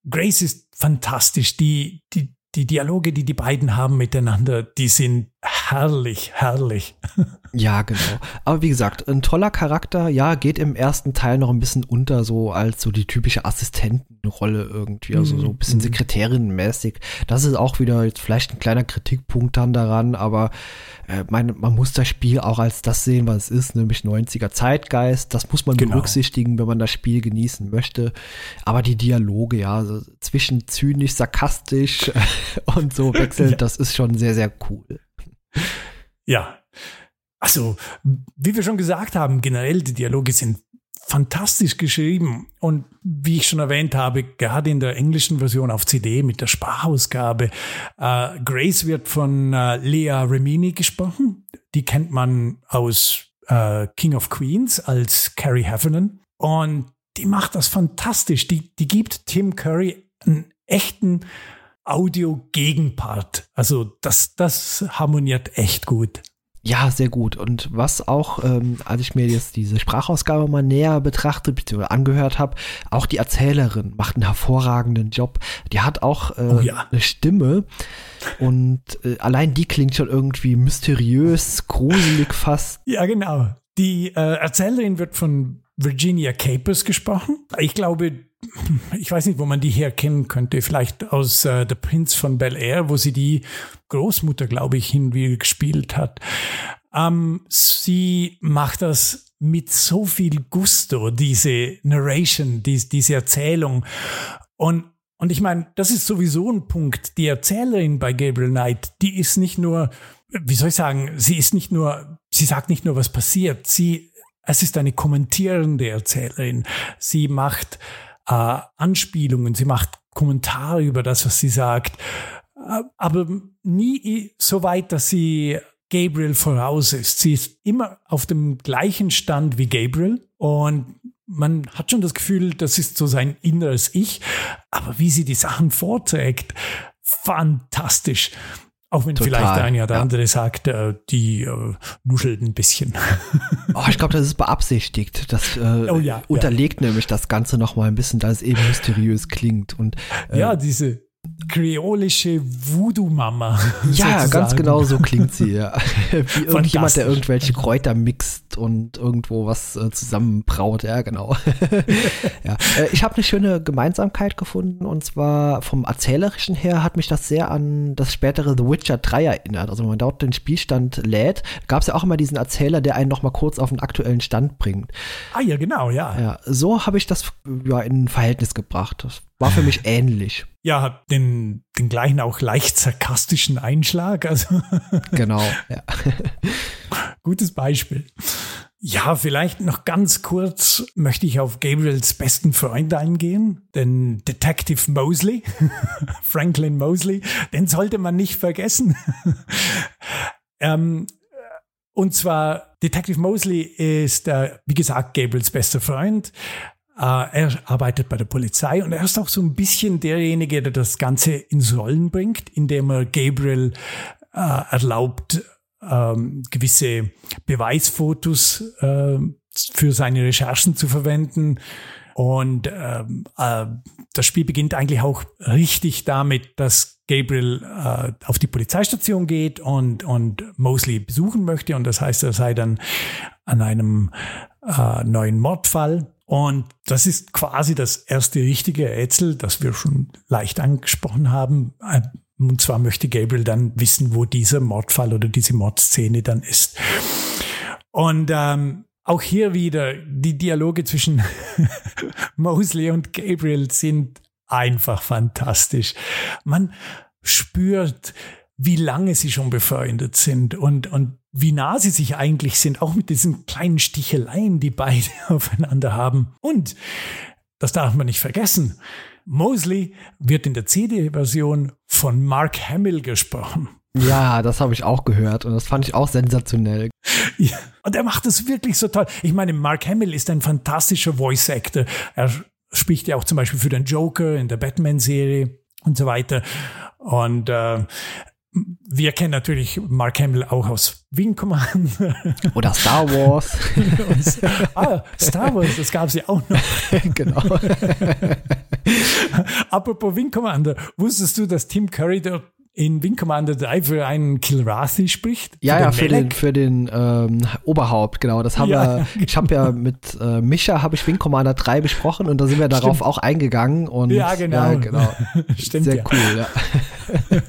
Grace ist fantastisch. Die, die, die Dialoge, die die beiden haben miteinander, die sind herrlich, herrlich. [LAUGHS] Ja, genau. Aber wie gesagt, ein toller Charakter, ja, geht im ersten Teil noch ein bisschen unter, so als so die typische Assistentenrolle irgendwie, also so ein bisschen mhm. Sekretärinnenmäßig. Das ist auch wieder jetzt vielleicht ein kleiner Kritikpunkt dann daran, aber äh, meine, man muss das Spiel auch als das sehen, was es ist, nämlich 90er Zeitgeist. Das muss man genau. berücksichtigen, wenn man das Spiel genießen möchte. Aber die Dialoge, ja, also zwischen zynisch, sarkastisch [LAUGHS] und so wechselnd, ja. das ist schon sehr, sehr cool. Ja. Also, wie wir schon gesagt haben, generell die Dialoge sind fantastisch geschrieben. Und wie ich schon erwähnt habe, gerade in der englischen Version auf CD mit der Sprachausgabe, äh, Grace wird von äh, Lea Remini gesprochen. Die kennt man aus äh, King of Queens als Carrie Heffernan. Und die macht das fantastisch. Die, die gibt Tim Curry einen echten Audio-Gegenpart. Also das, das harmoniert echt gut. Ja, sehr gut. Und was auch, ähm, als ich mir jetzt diese Sprachausgabe mal näher betrachtet bzw. angehört habe, auch die Erzählerin macht einen hervorragenden Job. Die hat auch äh, oh ja. eine Stimme und äh, allein die klingt schon irgendwie mysteriös, gruselig fast. [LAUGHS] Ja, genau. Die äh, Erzählerin wird von Virginia Capers gesprochen. Ich glaube, ich weiß nicht, wo man die herkennen könnte. Vielleicht aus äh, The Prince von Bel Air, wo sie die Großmutter, glaube ich, hin wie gespielt hat. Ähm, sie macht das mit so viel Gusto, diese Narration, die, diese Erzählung. Und, und ich meine, das ist sowieso ein Punkt. Die Erzählerin bei Gabriel Knight, die ist nicht nur, wie soll ich sagen, sie ist nicht nur, sie sagt nicht nur, was passiert. Sie, es ist eine kommentierende Erzählerin. Sie macht äh, Anspielungen, sie macht Kommentare über das, was sie sagt, äh, aber nie so weit, dass sie Gabriel voraus ist. Sie ist immer auf dem gleichen Stand wie Gabriel und man hat schon das Gefühl, das ist so sein inneres Ich, aber wie sie die Sachen vorträgt, fantastisch. Auch wenn Total, vielleicht der eine oder ja. andere sagt, äh, die äh, nuschelt ein bisschen. [LAUGHS] Oh, ich glaube, das ist beabsichtigt. Das äh, oh, ja, unterlegt ja. nämlich das Ganze nochmal ein bisschen, dass es eben mysteriös klingt. Und, äh, ja, diese kreolische Voodoo-Mama. [LAUGHS] Ja, sozusagen. ganz genau so klingt sie, ja. [LAUGHS] Wie irgendjemand, der irgendwelche Kräuter mixt und irgendwo was äh, zusammenbraut, ja, genau. [LAUGHS] ja. Äh, ich habe eine schöne Gemeinsamkeit gefunden und zwar vom Erzählerischen her hat mich das sehr an das spätere The Witcher 3 erinnert. Also wenn man dort den Spielstand lädt, gab es ja auch immer diesen Erzähler, der einen nochmal kurz auf den aktuellen Stand bringt. Ah ja, genau, ja. ja so habe ich das ja in ein Verhältnis gebracht. Das war für mich ähnlich. Ja, hat den, den gleichen auch leicht sarkastischen Einschlag. Also [LAUGHS] genau, ja. [LAUGHS] Gutes Beispiel. Ja, vielleicht noch ganz kurz möchte ich auf Gabriels besten Freund eingehen, den Detective Mosley, [LAUGHS] Franklin Mosley, den sollte man nicht vergessen. ähm, und zwar Detective Mosley ist, äh, wie gesagt, Gabriels bester Freund, er arbeitet bei der Polizei und er ist auch so ein bisschen derjenige, der das Ganze ins Rollen bringt, indem er Gabriel äh, erlaubt, ähm, gewisse Beweisfotos äh, für seine Recherchen zu verwenden. Und ähm, äh, das Spiel beginnt eigentlich auch richtig damit, dass Gabriel äh, auf die Polizeistation geht und, und Mosley besuchen möchte. Und das heißt, er sei dann an einem äh, neuen Mordfall und das ist quasi das erste richtige Rätsel, das wir schon leicht angesprochen haben. Und zwar möchte Gabriel dann wissen, wo dieser Mordfall oder diese Mordszene dann ist. Und ähm, auch hier wieder die Dialoge zwischen [LAUGHS] Mosley und Gabriel sind einfach fantastisch. Man spürt, wie lange sie schon befreundet sind und, und wie nah sie sich eigentlich sind, auch mit diesen kleinen Sticheleien, die beide [LAUGHS] aufeinander haben. Und, das darf man nicht vergessen, Mosley wird in der CD-Version von Mark Hamill gesprochen. Ja, das habe ich auch gehört und das fand ich auch sensationell. Ja, und er macht das wirklich so toll. Ich meine, Mark Hamill ist ein fantastischer Voice-Actor. Er spricht ja auch zum Beispiel für den Joker in der Batman-Serie und so weiter. Und äh, wir kennen natürlich Mark Hamill auch aus Wing Commander. [LAUGHS] Oder Star Wars. [LAUGHS] ah, Star Wars, das gab es ja auch noch. [LAUGHS] genau. Apropos Wing Commander, wusstest du, dass Tim Curry dort in Wing Commander 3 für einen Kilrathi spricht? Ja, für ja, für den, für den ähm, Oberhaupt, genau. Das haben ja, wir, ich habe ja mit äh, Micha habe ich Wing Commander 3 besprochen und da sind wir darauf Stimmt. auch eingegangen. Und, ja, genau. Ja, genau. Stimmt, Sehr cool, ja.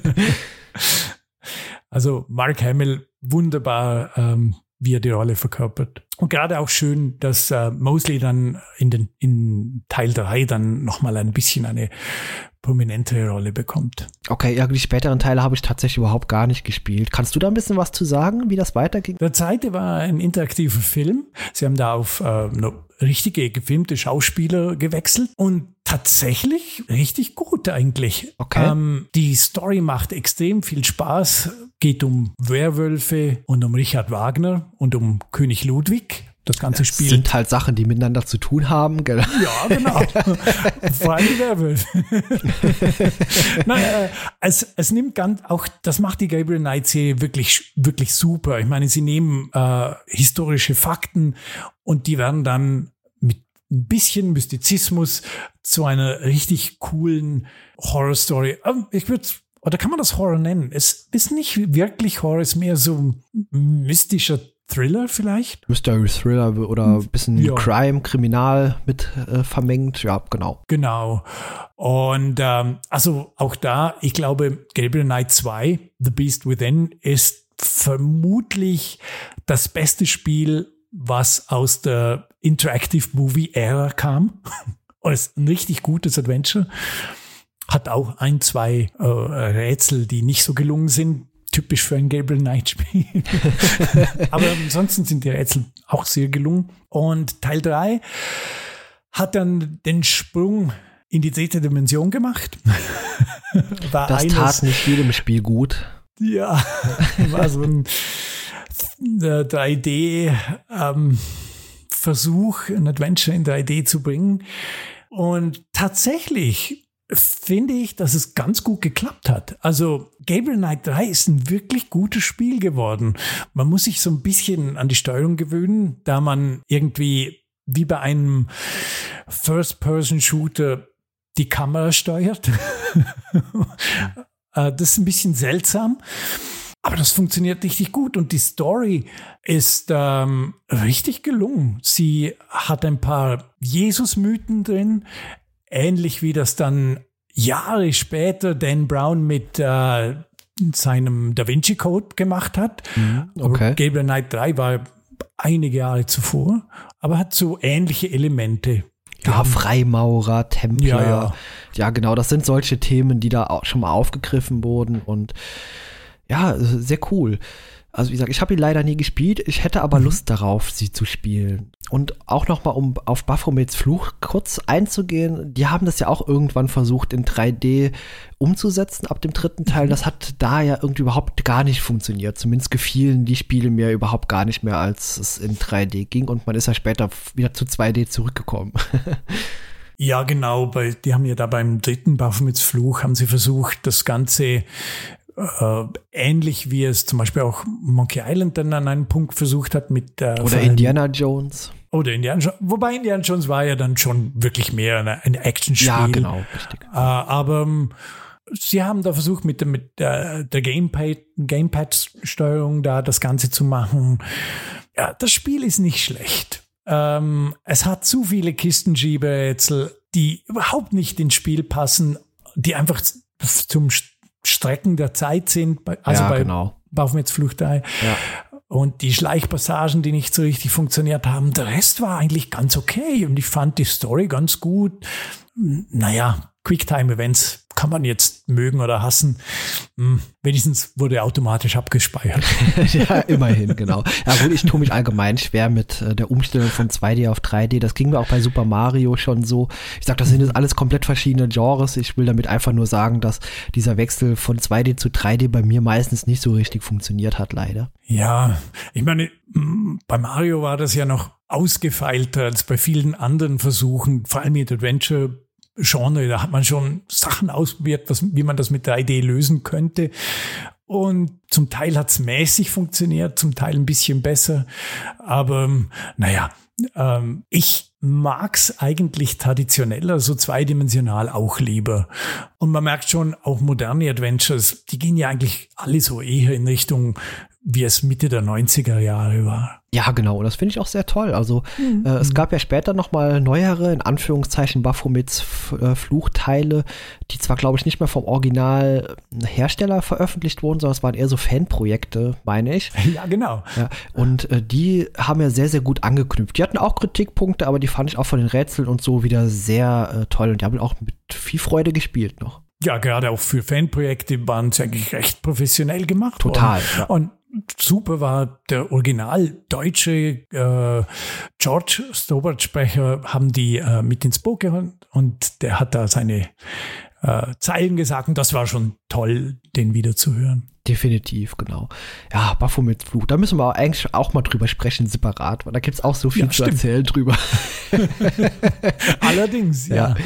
Also Mark Hamill, wunderbar, ähm, wie er die Rolle verkörpert. Und gerade auch schön, dass äh, Mosley dann in, den, in Teil 3 dann nochmal ein bisschen eine prominente Rolle bekommt. Okay, ja, die späteren Teile habe ich tatsächlich überhaupt gar nicht gespielt. Kannst du da ein bisschen was zu sagen, wie das weiterging? Der zweite war ein interaktiver Film. Sie haben da auf äh, richtige gefilmte Schauspieler gewechselt und tatsächlich richtig gut eigentlich. Okay. Ähm, die Story macht extrem viel Spaß, geht um Werwölfe und um Richard Wagner und um König Ludwig. Das ganze Spiel. Das sind halt Sachen, die miteinander zu tun haben. Genau. Ja, genau. Vor allem die Werwölfe. Nein, äh, es, es nimmt ganz, auch, das macht die Gabriel Knight Serie wirklich, wirklich super. Ich meine, sie nehmen äh, historische Fakten und die werden dann mit ein bisschen Mystizismus zu einer richtig coolen Horror-Story. Ähm, ich würde oder kann man das Horror nennen? Es ist nicht wirklich Horror, es ist mehr so mystischer Thriller vielleicht? Mystery Thriller oder ein bisschen ja. Crime, Kriminal mit äh, vermengt. Ja, genau. Genau. Und ähm, also auch da, ich glaube, Gabriel Knight 2, The Beast Within, ist vermutlich das beste Spiel, was aus der Interactive Movie Ära kam. Und es ist ein richtig gutes Adventure. Hat auch ein, zwei äh, Rätsel, die nicht so gelungen sind typisch für ein Gabriel Knight Spiel. [LAUGHS] Aber ansonsten sind die Rätsel auch sehr gelungen. Und Teil 3 hat dann den Sprung in die dritte Dimension gemacht. [LAUGHS] war das eines, tat nicht jedem Spiel gut. Ja, [LAUGHS] war so ein 3D ähm, Versuch, ein Adventure in 3D zu bringen. Und tatsächlich finde ich, dass es ganz gut geklappt hat. Also Gabriel Knight 3 ist ein wirklich gutes Spiel geworden. Man muss sich so ein bisschen an die Steuerung gewöhnen, da man irgendwie wie bei einem First-Person-Shooter die Kamera steuert. [LAUGHS] Äh, das ist ein bisschen seltsam. Aber das funktioniert richtig gut und die Story ist ähm, richtig gelungen. Sie hat ein paar Jesus-Mythen drin, ähnlich wie das dann Jahre später Dan Brown mit äh, seinem Da Vinci Code gemacht hat. Mhm, okay. Gabriel Knight 3 war einige Jahre zuvor, aber hat so ähnliche Elemente. Ja, Freimaurer, Templer. Ja, ja. ja, genau, das sind solche Themen, die da auch schon mal aufgegriffen wurden und ja, sehr cool. Also wie gesagt, ich habe ihn leider nie gespielt, ich hätte aber mhm. Lust darauf, sie zu spielen. Und auch nochmal, um auf Baphomets Fluch kurz einzugehen, die haben das ja auch irgendwann versucht in 3D umzusetzen ab dem dritten Teil. Mhm. Das hat da ja irgendwie überhaupt gar nicht funktioniert. Zumindest gefielen die Spiele mir überhaupt gar nicht mehr, als es in 3D ging. Und man ist ja später wieder zu 2D zurückgekommen. [LAUGHS] Ja, genau. Bei, die haben ja da beim dritten Baphomets Fluch haben sie versucht, das Ganze äh, ähnlich wie es zum Beispiel auch Monkey Island dann an einem Punkt versucht hat mit äh, oder Indiana Jones oder Indiana Jones, wobei Indiana Jones war ja dann schon wirklich mehr eine, ein Actionspiel. Ja, genau, richtig. Äh, aber ähm, sie haben da versucht mit, mit der, der Gamepad, Gamepad-Steuerung da das Ganze zu machen. Ja, das Spiel ist nicht schlecht. Ähm, es hat zu viele Kistenschieberätsel, die überhaupt nicht ins Spiel passen, die einfach zum Strecken der Zeit sind, also ja, bei genau. Baufmetzflucht 3. Ja. Und die Schleichpassagen, die nicht so richtig funktioniert haben, der Rest war eigentlich ganz okay. Und ich fand die Story ganz gut. Naja, Quicktime-Events kann man jetzt mögen oder hassen. Hm, wenigstens wurde automatisch abgespeichert. [LAUGHS] [LAUGHS] ja, immerhin, genau. Ja gut, ich tue mich allgemein schwer mit äh, der Umstellung von 2D auf 3D. Das ging mir auch bei Super Mario schon so. Ich sag, das sind jetzt alles komplett verschiedene Genres. Ich will damit einfach nur sagen, dass dieser Wechsel von 2D zu 3D bei mir meistens nicht so richtig funktioniert hat, leider. Ja, ich meine, hm, bei Mario war das ja noch ausgefeilter als bei vielen anderen Versuchen, vor allem mit Adventure Genre. Da hat man schon Sachen ausprobiert, was, wie man das mit der Idee lösen könnte. Und zum Teil hat es mäßig funktioniert, zum Teil ein bisschen besser. Aber naja, ähm, ich mag's eigentlich traditioneller, so zweidimensional auch lieber. Und man merkt schon, auch moderne Adventures, die gehen ja eigentlich alle so eher in Richtung wie es Mitte der 90er Jahre war. Ja, genau. Das finde ich auch sehr toll. Also mhm. äh, es gab ja später noch mal neuere, in Anführungszeichen, Baphomets äh, Fluchteile, die zwar, glaube ich, nicht mehr vom Original Hersteller veröffentlicht wurden, sondern es waren eher so Fanprojekte, meine ich. [LAUGHS] Ja, genau. Ja, und äh, die haben ja sehr, sehr gut angeknüpft. Die hatten auch Kritikpunkte, aber die fand ich auch von den Rätseln und so wieder sehr äh, toll. Und die haben auch mit viel Freude gespielt noch. Ja, gerade auch für Fanprojekte waren sie eigentlich recht professionell gemacht. Total. Ja. Und super war der original deutsche äh, George Stobart-Sprecher, haben die äh, mit ins Boot geholt und der hat da seine äh, Zeilen gesagt und das war schon toll, den wieder zu hören. Definitiv, genau. Ja, Baphomets Fluch, da müssen wir eigentlich auch mal drüber sprechen, separat, weil da gibt es auch so viel ja, zu stimmt. erzählen drüber. [LAUGHS] Allerdings, ja. ja.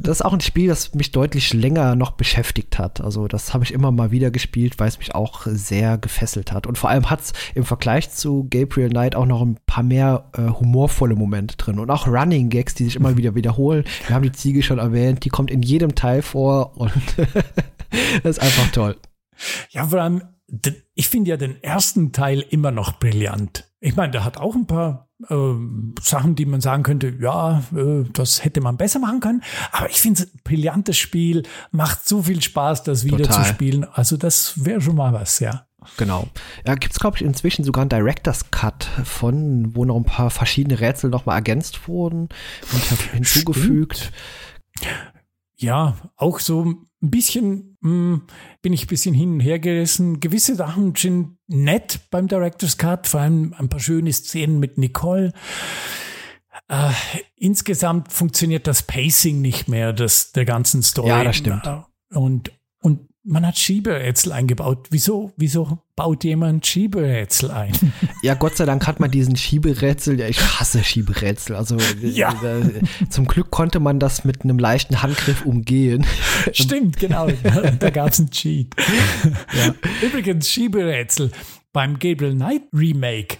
Das ist auch ein Spiel, das mich deutlich länger noch beschäftigt hat. Also das habe ich immer mal wieder gespielt, weil es mich auch sehr gefesselt hat. Und vor allem hat es im Vergleich zu Gabriel Knight auch noch ein paar mehr äh, humorvolle Momente drin und auch Running Gags, die sich immer wieder wiederholen. Wir haben die Ziege schon erwähnt, die kommt in jedem Teil vor und [LAUGHS] das ist einfach toll. Ja, vor allem, ich finde ja den ersten Teil immer noch brillant. Ich meine, der hat auch ein paar äh, Sachen, die man sagen könnte, ja, äh, das hätte man besser machen können. Aber ich finde es ein brillantes Spiel, macht so viel Spaß, das wieder Total. zu spielen. Also das wäre schon mal was, ja. Genau. Ja, gibt es, glaube ich, inzwischen sogar einen Director's Cut von, wo noch ein paar verschiedene Rätsel nochmal ergänzt wurden und hinzugefügt. Stimmt. Ja, auch so ein bisschen mh, hm, bin ich ein bisschen hin und her gerissen. Gewisse Sachen sind nett beim Director's Cut, vor allem ein paar schöne Szenen mit Nicole. äh, insgesamt funktioniert das Pacing nicht mehr des, der ganzen Story. Ja, das stimmt. Und, und man hat Schieberätsel eingebaut. Wieso, wieso baut jemand Schieberätsel ein? [LAUGHS] Ja, Gott sei Dank hat man diesen Schieberätsel. Ja, ich hasse Schieberätsel. Also äh, ja. zum Glück konnte man das mit einem leichten Handgriff umgehen. [LAUGHS] Stimmt, genau. [LAUGHS] Da gab es einen Cheat. Ja. Übrigens, Schieberätsel beim Gabriel Knight Remake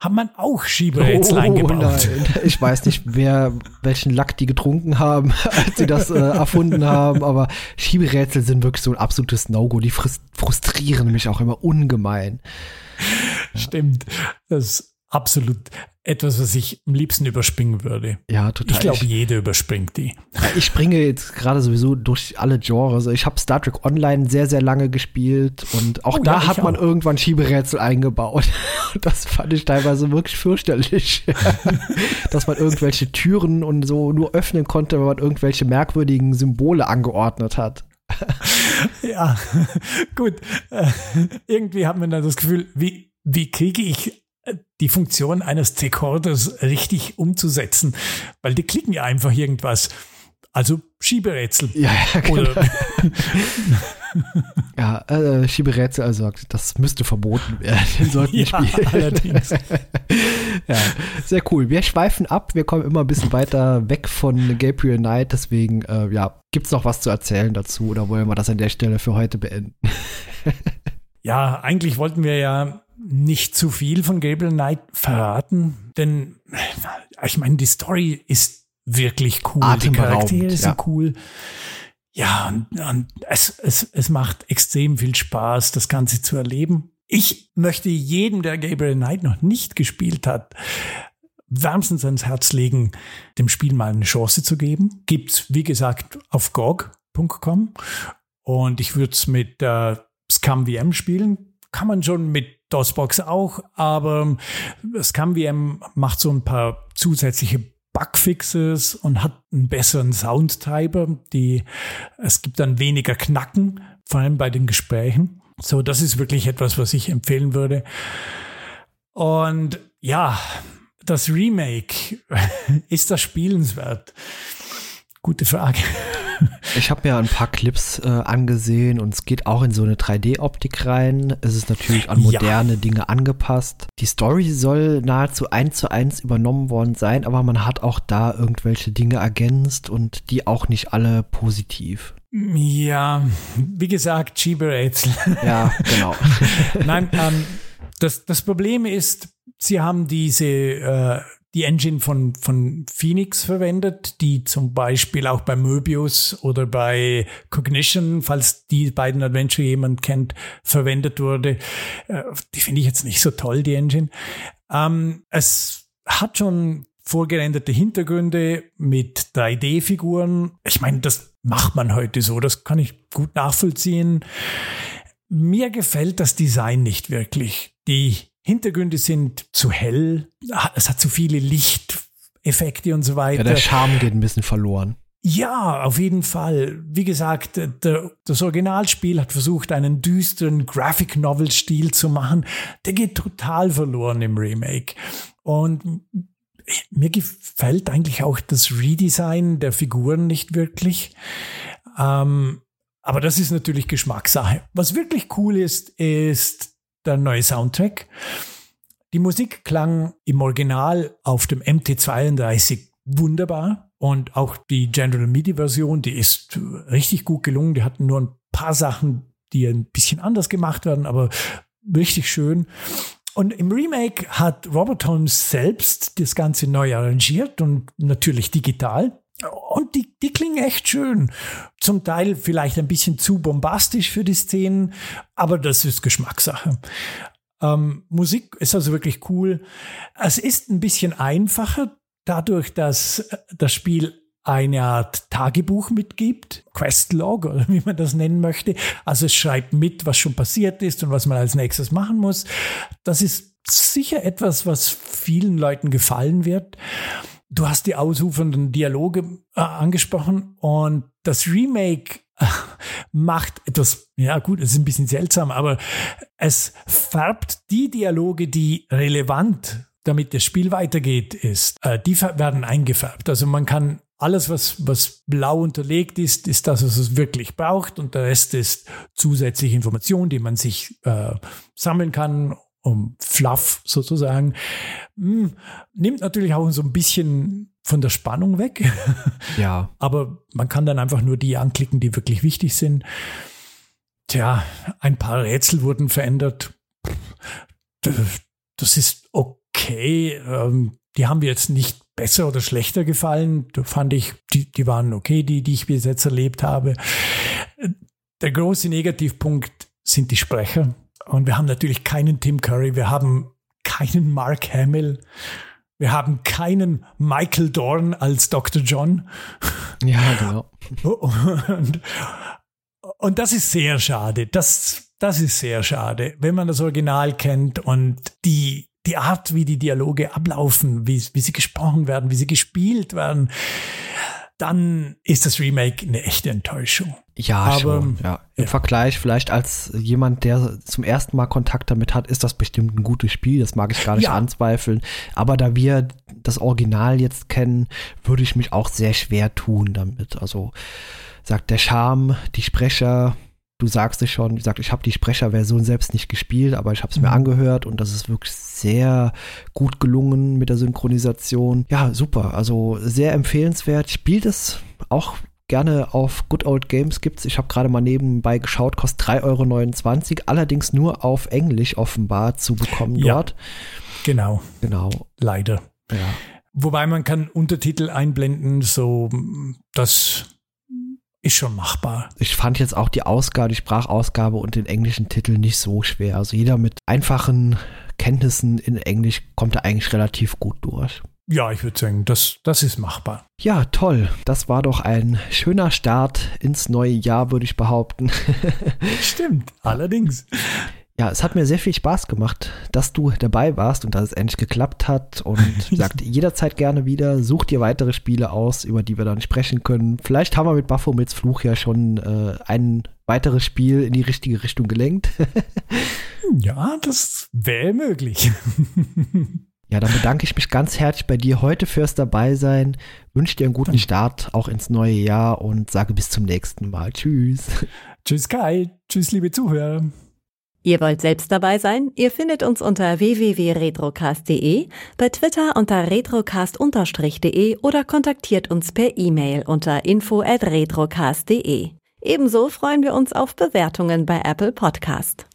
hat man auch Schieberätsel Oh, eingebaut. nein. Ich weiß nicht, wer welchen Lack die getrunken haben, [LAUGHS] als sie das äh, erfunden haben, aber Schieberätsel sind wirklich so ein absolutes No-Go. Die frus- frustrieren mich auch immer ungemein. Stimmt. Das ist absolut etwas, was ich am liebsten überspringen würde. Ja, total. Ich glaube, jeder überspringt die. Ich springe jetzt gerade sowieso durch alle Genres. Ich habe Star Trek Online sehr, sehr lange gespielt und auch Oh, da ja, hat man auch. irgendwann Schieberätsel eingebaut. [LAUGHS] Das fand ich teilweise wirklich fürchterlich. [LAUGHS] Dass man irgendwelche Türen und so nur öffnen konnte, wenn man irgendwelche merkwürdigen Symbole angeordnet hat. [LAUGHS] Ja, gut. Äh, irgendwie hat man dann das Gefühl, wie, wie kriege ich die Funktion eines Tricorders richtig umzusetzen? Weil die klicken ja einfach irgendwas. Also Schieberätsel. Ja, ja, genau. [LAUGHS] Ja äh, Schieberätsel, also das müsste verboten werden. Wir [LAUGHS] ja, spielen. allerdings. [LAUGHS] Ja, sehr cool. Wir schweifen ab, wir kommen immer ein bisschen weiter weg von Gabriel Knight, deswegen, äh, ja, gibt's noch was zu erzählen dazu oder wollen wir das an der Stelle für heute beenden? Ja, eigentlich wollten wir ja nicht zu viel von Gabriel Knight verraten, denn ich meine, die Story ist wirklich cool. Die Charaktere sind ja. cool. Ja, und, und es, es, es macht extrem viel Spaß, das Ganze zu erleben. Ich möchte jedem, der Gabriel Knight noch nicht gespielt hat, wärmstens ans Herz legen, dem Spiel mal eine Chance zu geben. Gibt's, wie gesagt, auf GOG.com. Und ich würde es mit äh, ScumVM spielen. Kann man schon mit DOSBox auch, aber ScumVM macht so ein paar zusätzliche Bugfixes und hat einen besseren Soundtreiber. Die, es gibt dann weniger Knacken, vor allem bei den Gesprächen. So, das ist wirklich etwas, was ich empfehlen würde. Und ja, das Remake, [LAUGHS] ist das spielenswert? Gute Frage. Ich habe mir ein paar Clips äh, angesehen und es geht auch in so eine 3D-Optik rein. Es ist natürlich an Ja. moderne Dinge angepasst. Die Story soll nahezu eins zu eins übernommen worden sein, aber man hat auch da irgendwelche Dinge ergänzt und die auch nicht alle positiv. Ja, wie gesagt, Schieberätsel. Ja, genau. [LAUGHS] Nein, ähm, das, das Problem ist, sie haben diese, äh, die Engine von, von Phoenix verwendet, die zum Beispiel auch bei Möbius oder bei Cognition, falls die beiden Adventure jemand kennt, verwendet wurde. Äh, die finde ich jetzt nicht so toll, die Engine. Ähm, es hat schon vorgerenderte Hintergründe mit 3D-Figuren. Ich meine, das macht man heute so, das kann ich gut nachvollziehen. Mir gefällt das Design nicht wirklich. Die Hintergründe sind zu hell, es hat zu viele Lichteffekte und so Ja, weiter. der Charme geht ein bisschen verloren. Ja, auf jeden Fall. Wie gesagt, der, das Originalspiel hat versucht, einen düsteren Graphic Novel Stil zu machen. Der geht total verloren im Remake. Und mir gefällt eigentlich auch das Redesign der Figuren nicht wirklich. Ähm, aber das ist natürlich Geschmackssache. Was wirklich cool ist, ist der neue Soundtrack. Die Musik klang im Original auf dem MT32 wunderbar und auch die General MIDI Version, die ist richtig gut gelungen. Die hatten nur ein paar Sachen, die ein bisschen anders gemacht werden, aber richtig schön. Und im Remake hat Robert Holmes selbst das Ganze neu arrangiert und natürlich digital. Und die, die klingen echt schön. Zum Teil vielleicht ein bisschen zu bombastisch für die Szenen, aber das ist Geschmackssache. Ähm, Musik ist also wirklich cool. Es ist ein bisschen einfacher, dadurch, dass das Spiel eine Art Tagebuch mitgibt, Questlog oder wie man das nennen möchte. Also es schreibt mit, was schon passiert ist und was man als nächstes machen muss. Das ist sicher etwas, was vielen Leuten gefallen wird. Du hast die ausufernden Dialoge äh, angesprochen und das Remake äh, macht etwas, ja gut, es ist ein bisschen seltsam, aber es färbt die Dialoge, die relevant damit das Spiel weitergeht, ist, äh, die werden eingefärbt. Also man kann alles, was, was blau unterlegt ist, ist das, was es wirklich braucht und der Rest ist zusätzliche Information, die man sich äh, sammeln kann, um Fluff sozusagen. Hm, nimmt natürlich auch so ein bisschen von der Spannung weg. [LAUGHS] Ja. Aber man kann dann einfach nur die anklicken, die wirklich wichtig sind. Tja, ein paar Rätsel wurden verändert. Das ist okay. Ähm, die haben mir jetzt nicht besser oder schlechter gefallen. Da fand ich, die, die waren okay, die, die ich bis jetzt erlebt habe. Der große Negativpunkt sind die Sprecher. Und wir haben natürlich keinen Tim Curry, wir haben keinen Mark Hamill, wir haben keinen Michael Dorn als Dr. John. Ja, genau. Und, und das ist sehr schade. Das, das ist sehr schade, wenn man das Original kennt und die die Art, wie die Dialoge ablaufen, wie, wie sie gesprochen werden, wie sie gespielt werden, dann ist das Remake eine echte Enttäuschung. Ja, Aber, schon. Ja. Im ja. Vergleich vielleicht als jemand, der zum ersten Mal Kontakt damit hat, ist das bestimmt ein gutes Spiel. Das mag ich gar nicht ja. anzweifeln. Aber da wir das Original jetzt kennen, würde ich mich auch sehr schwer tun damit. Also sagt der Charme, die Sprecher, du sagst es schon, wie gesagt, ich habe die Sprecherversion selbst nicht gespielt, aber ich habe es mhm. mir angehört und das ist wirklich sehr gut gelungen mit der Synchronisation. Ja, super, also sehr empfehlenswert. Spielt es auch gerne auf Good Old Games gibt's. Ich habe gerade mal nebenbei geschaut, kostet 3,29 Euro, allerdings nur auf Englisch offenbar zu bekommen ja, dort. Genau. Genau. Leider. Ja. Wobei man kann Untertitel einblenden, so das ist schon machbar. Ich fand jetzt auch die Ausgabe, die Sprachausgabe und den englischen Titel nicht so schwer. Also jeder mit einfachen Kenntnissen in Englisch kommt da eigentlich relativ gut durch. Ja, ich würde sagen, das, das ist machbar. Ja, toll. Das war doch ein schöner Start ins neue Jahr, würde ich behaupten. [LAUGHS] Stimmt, allerdings. Ja, es hat mir sehr viel Spaß gemacht, dass du dabei warst und dass es endlich geklappt hat. Und [LAUGHS] sagt jederzeit gerne wieder, such dir weitere Spiele aus, über die wir dann sprechen können. Vielleicht haben wir mit Baphomets Fluch ja schon äh, ein weiteres Spiel in die richtige Richtung gelenkt. [LAUGHS] ja, das wäre möglich. Ja, dann bedanke ich mich ganz herzlich bei dir heute fürs Dabeisein. Wünsche dir einen guten Start auch ins neue Jahr und sage bis zum nächsten Mal. Tschüss. Tschüss Kai. Tschüss, liebe Zuhörer. Ihr wollt selbst dabei sein? Ihr findet uns unter www.retrocast.de, bei Twitter unter retrocast-de oder kontaktiert uns per E-Mail unter info@retrocast.de. Ebenso freuen wir uns auf Bewertungen bei Apple Podcast.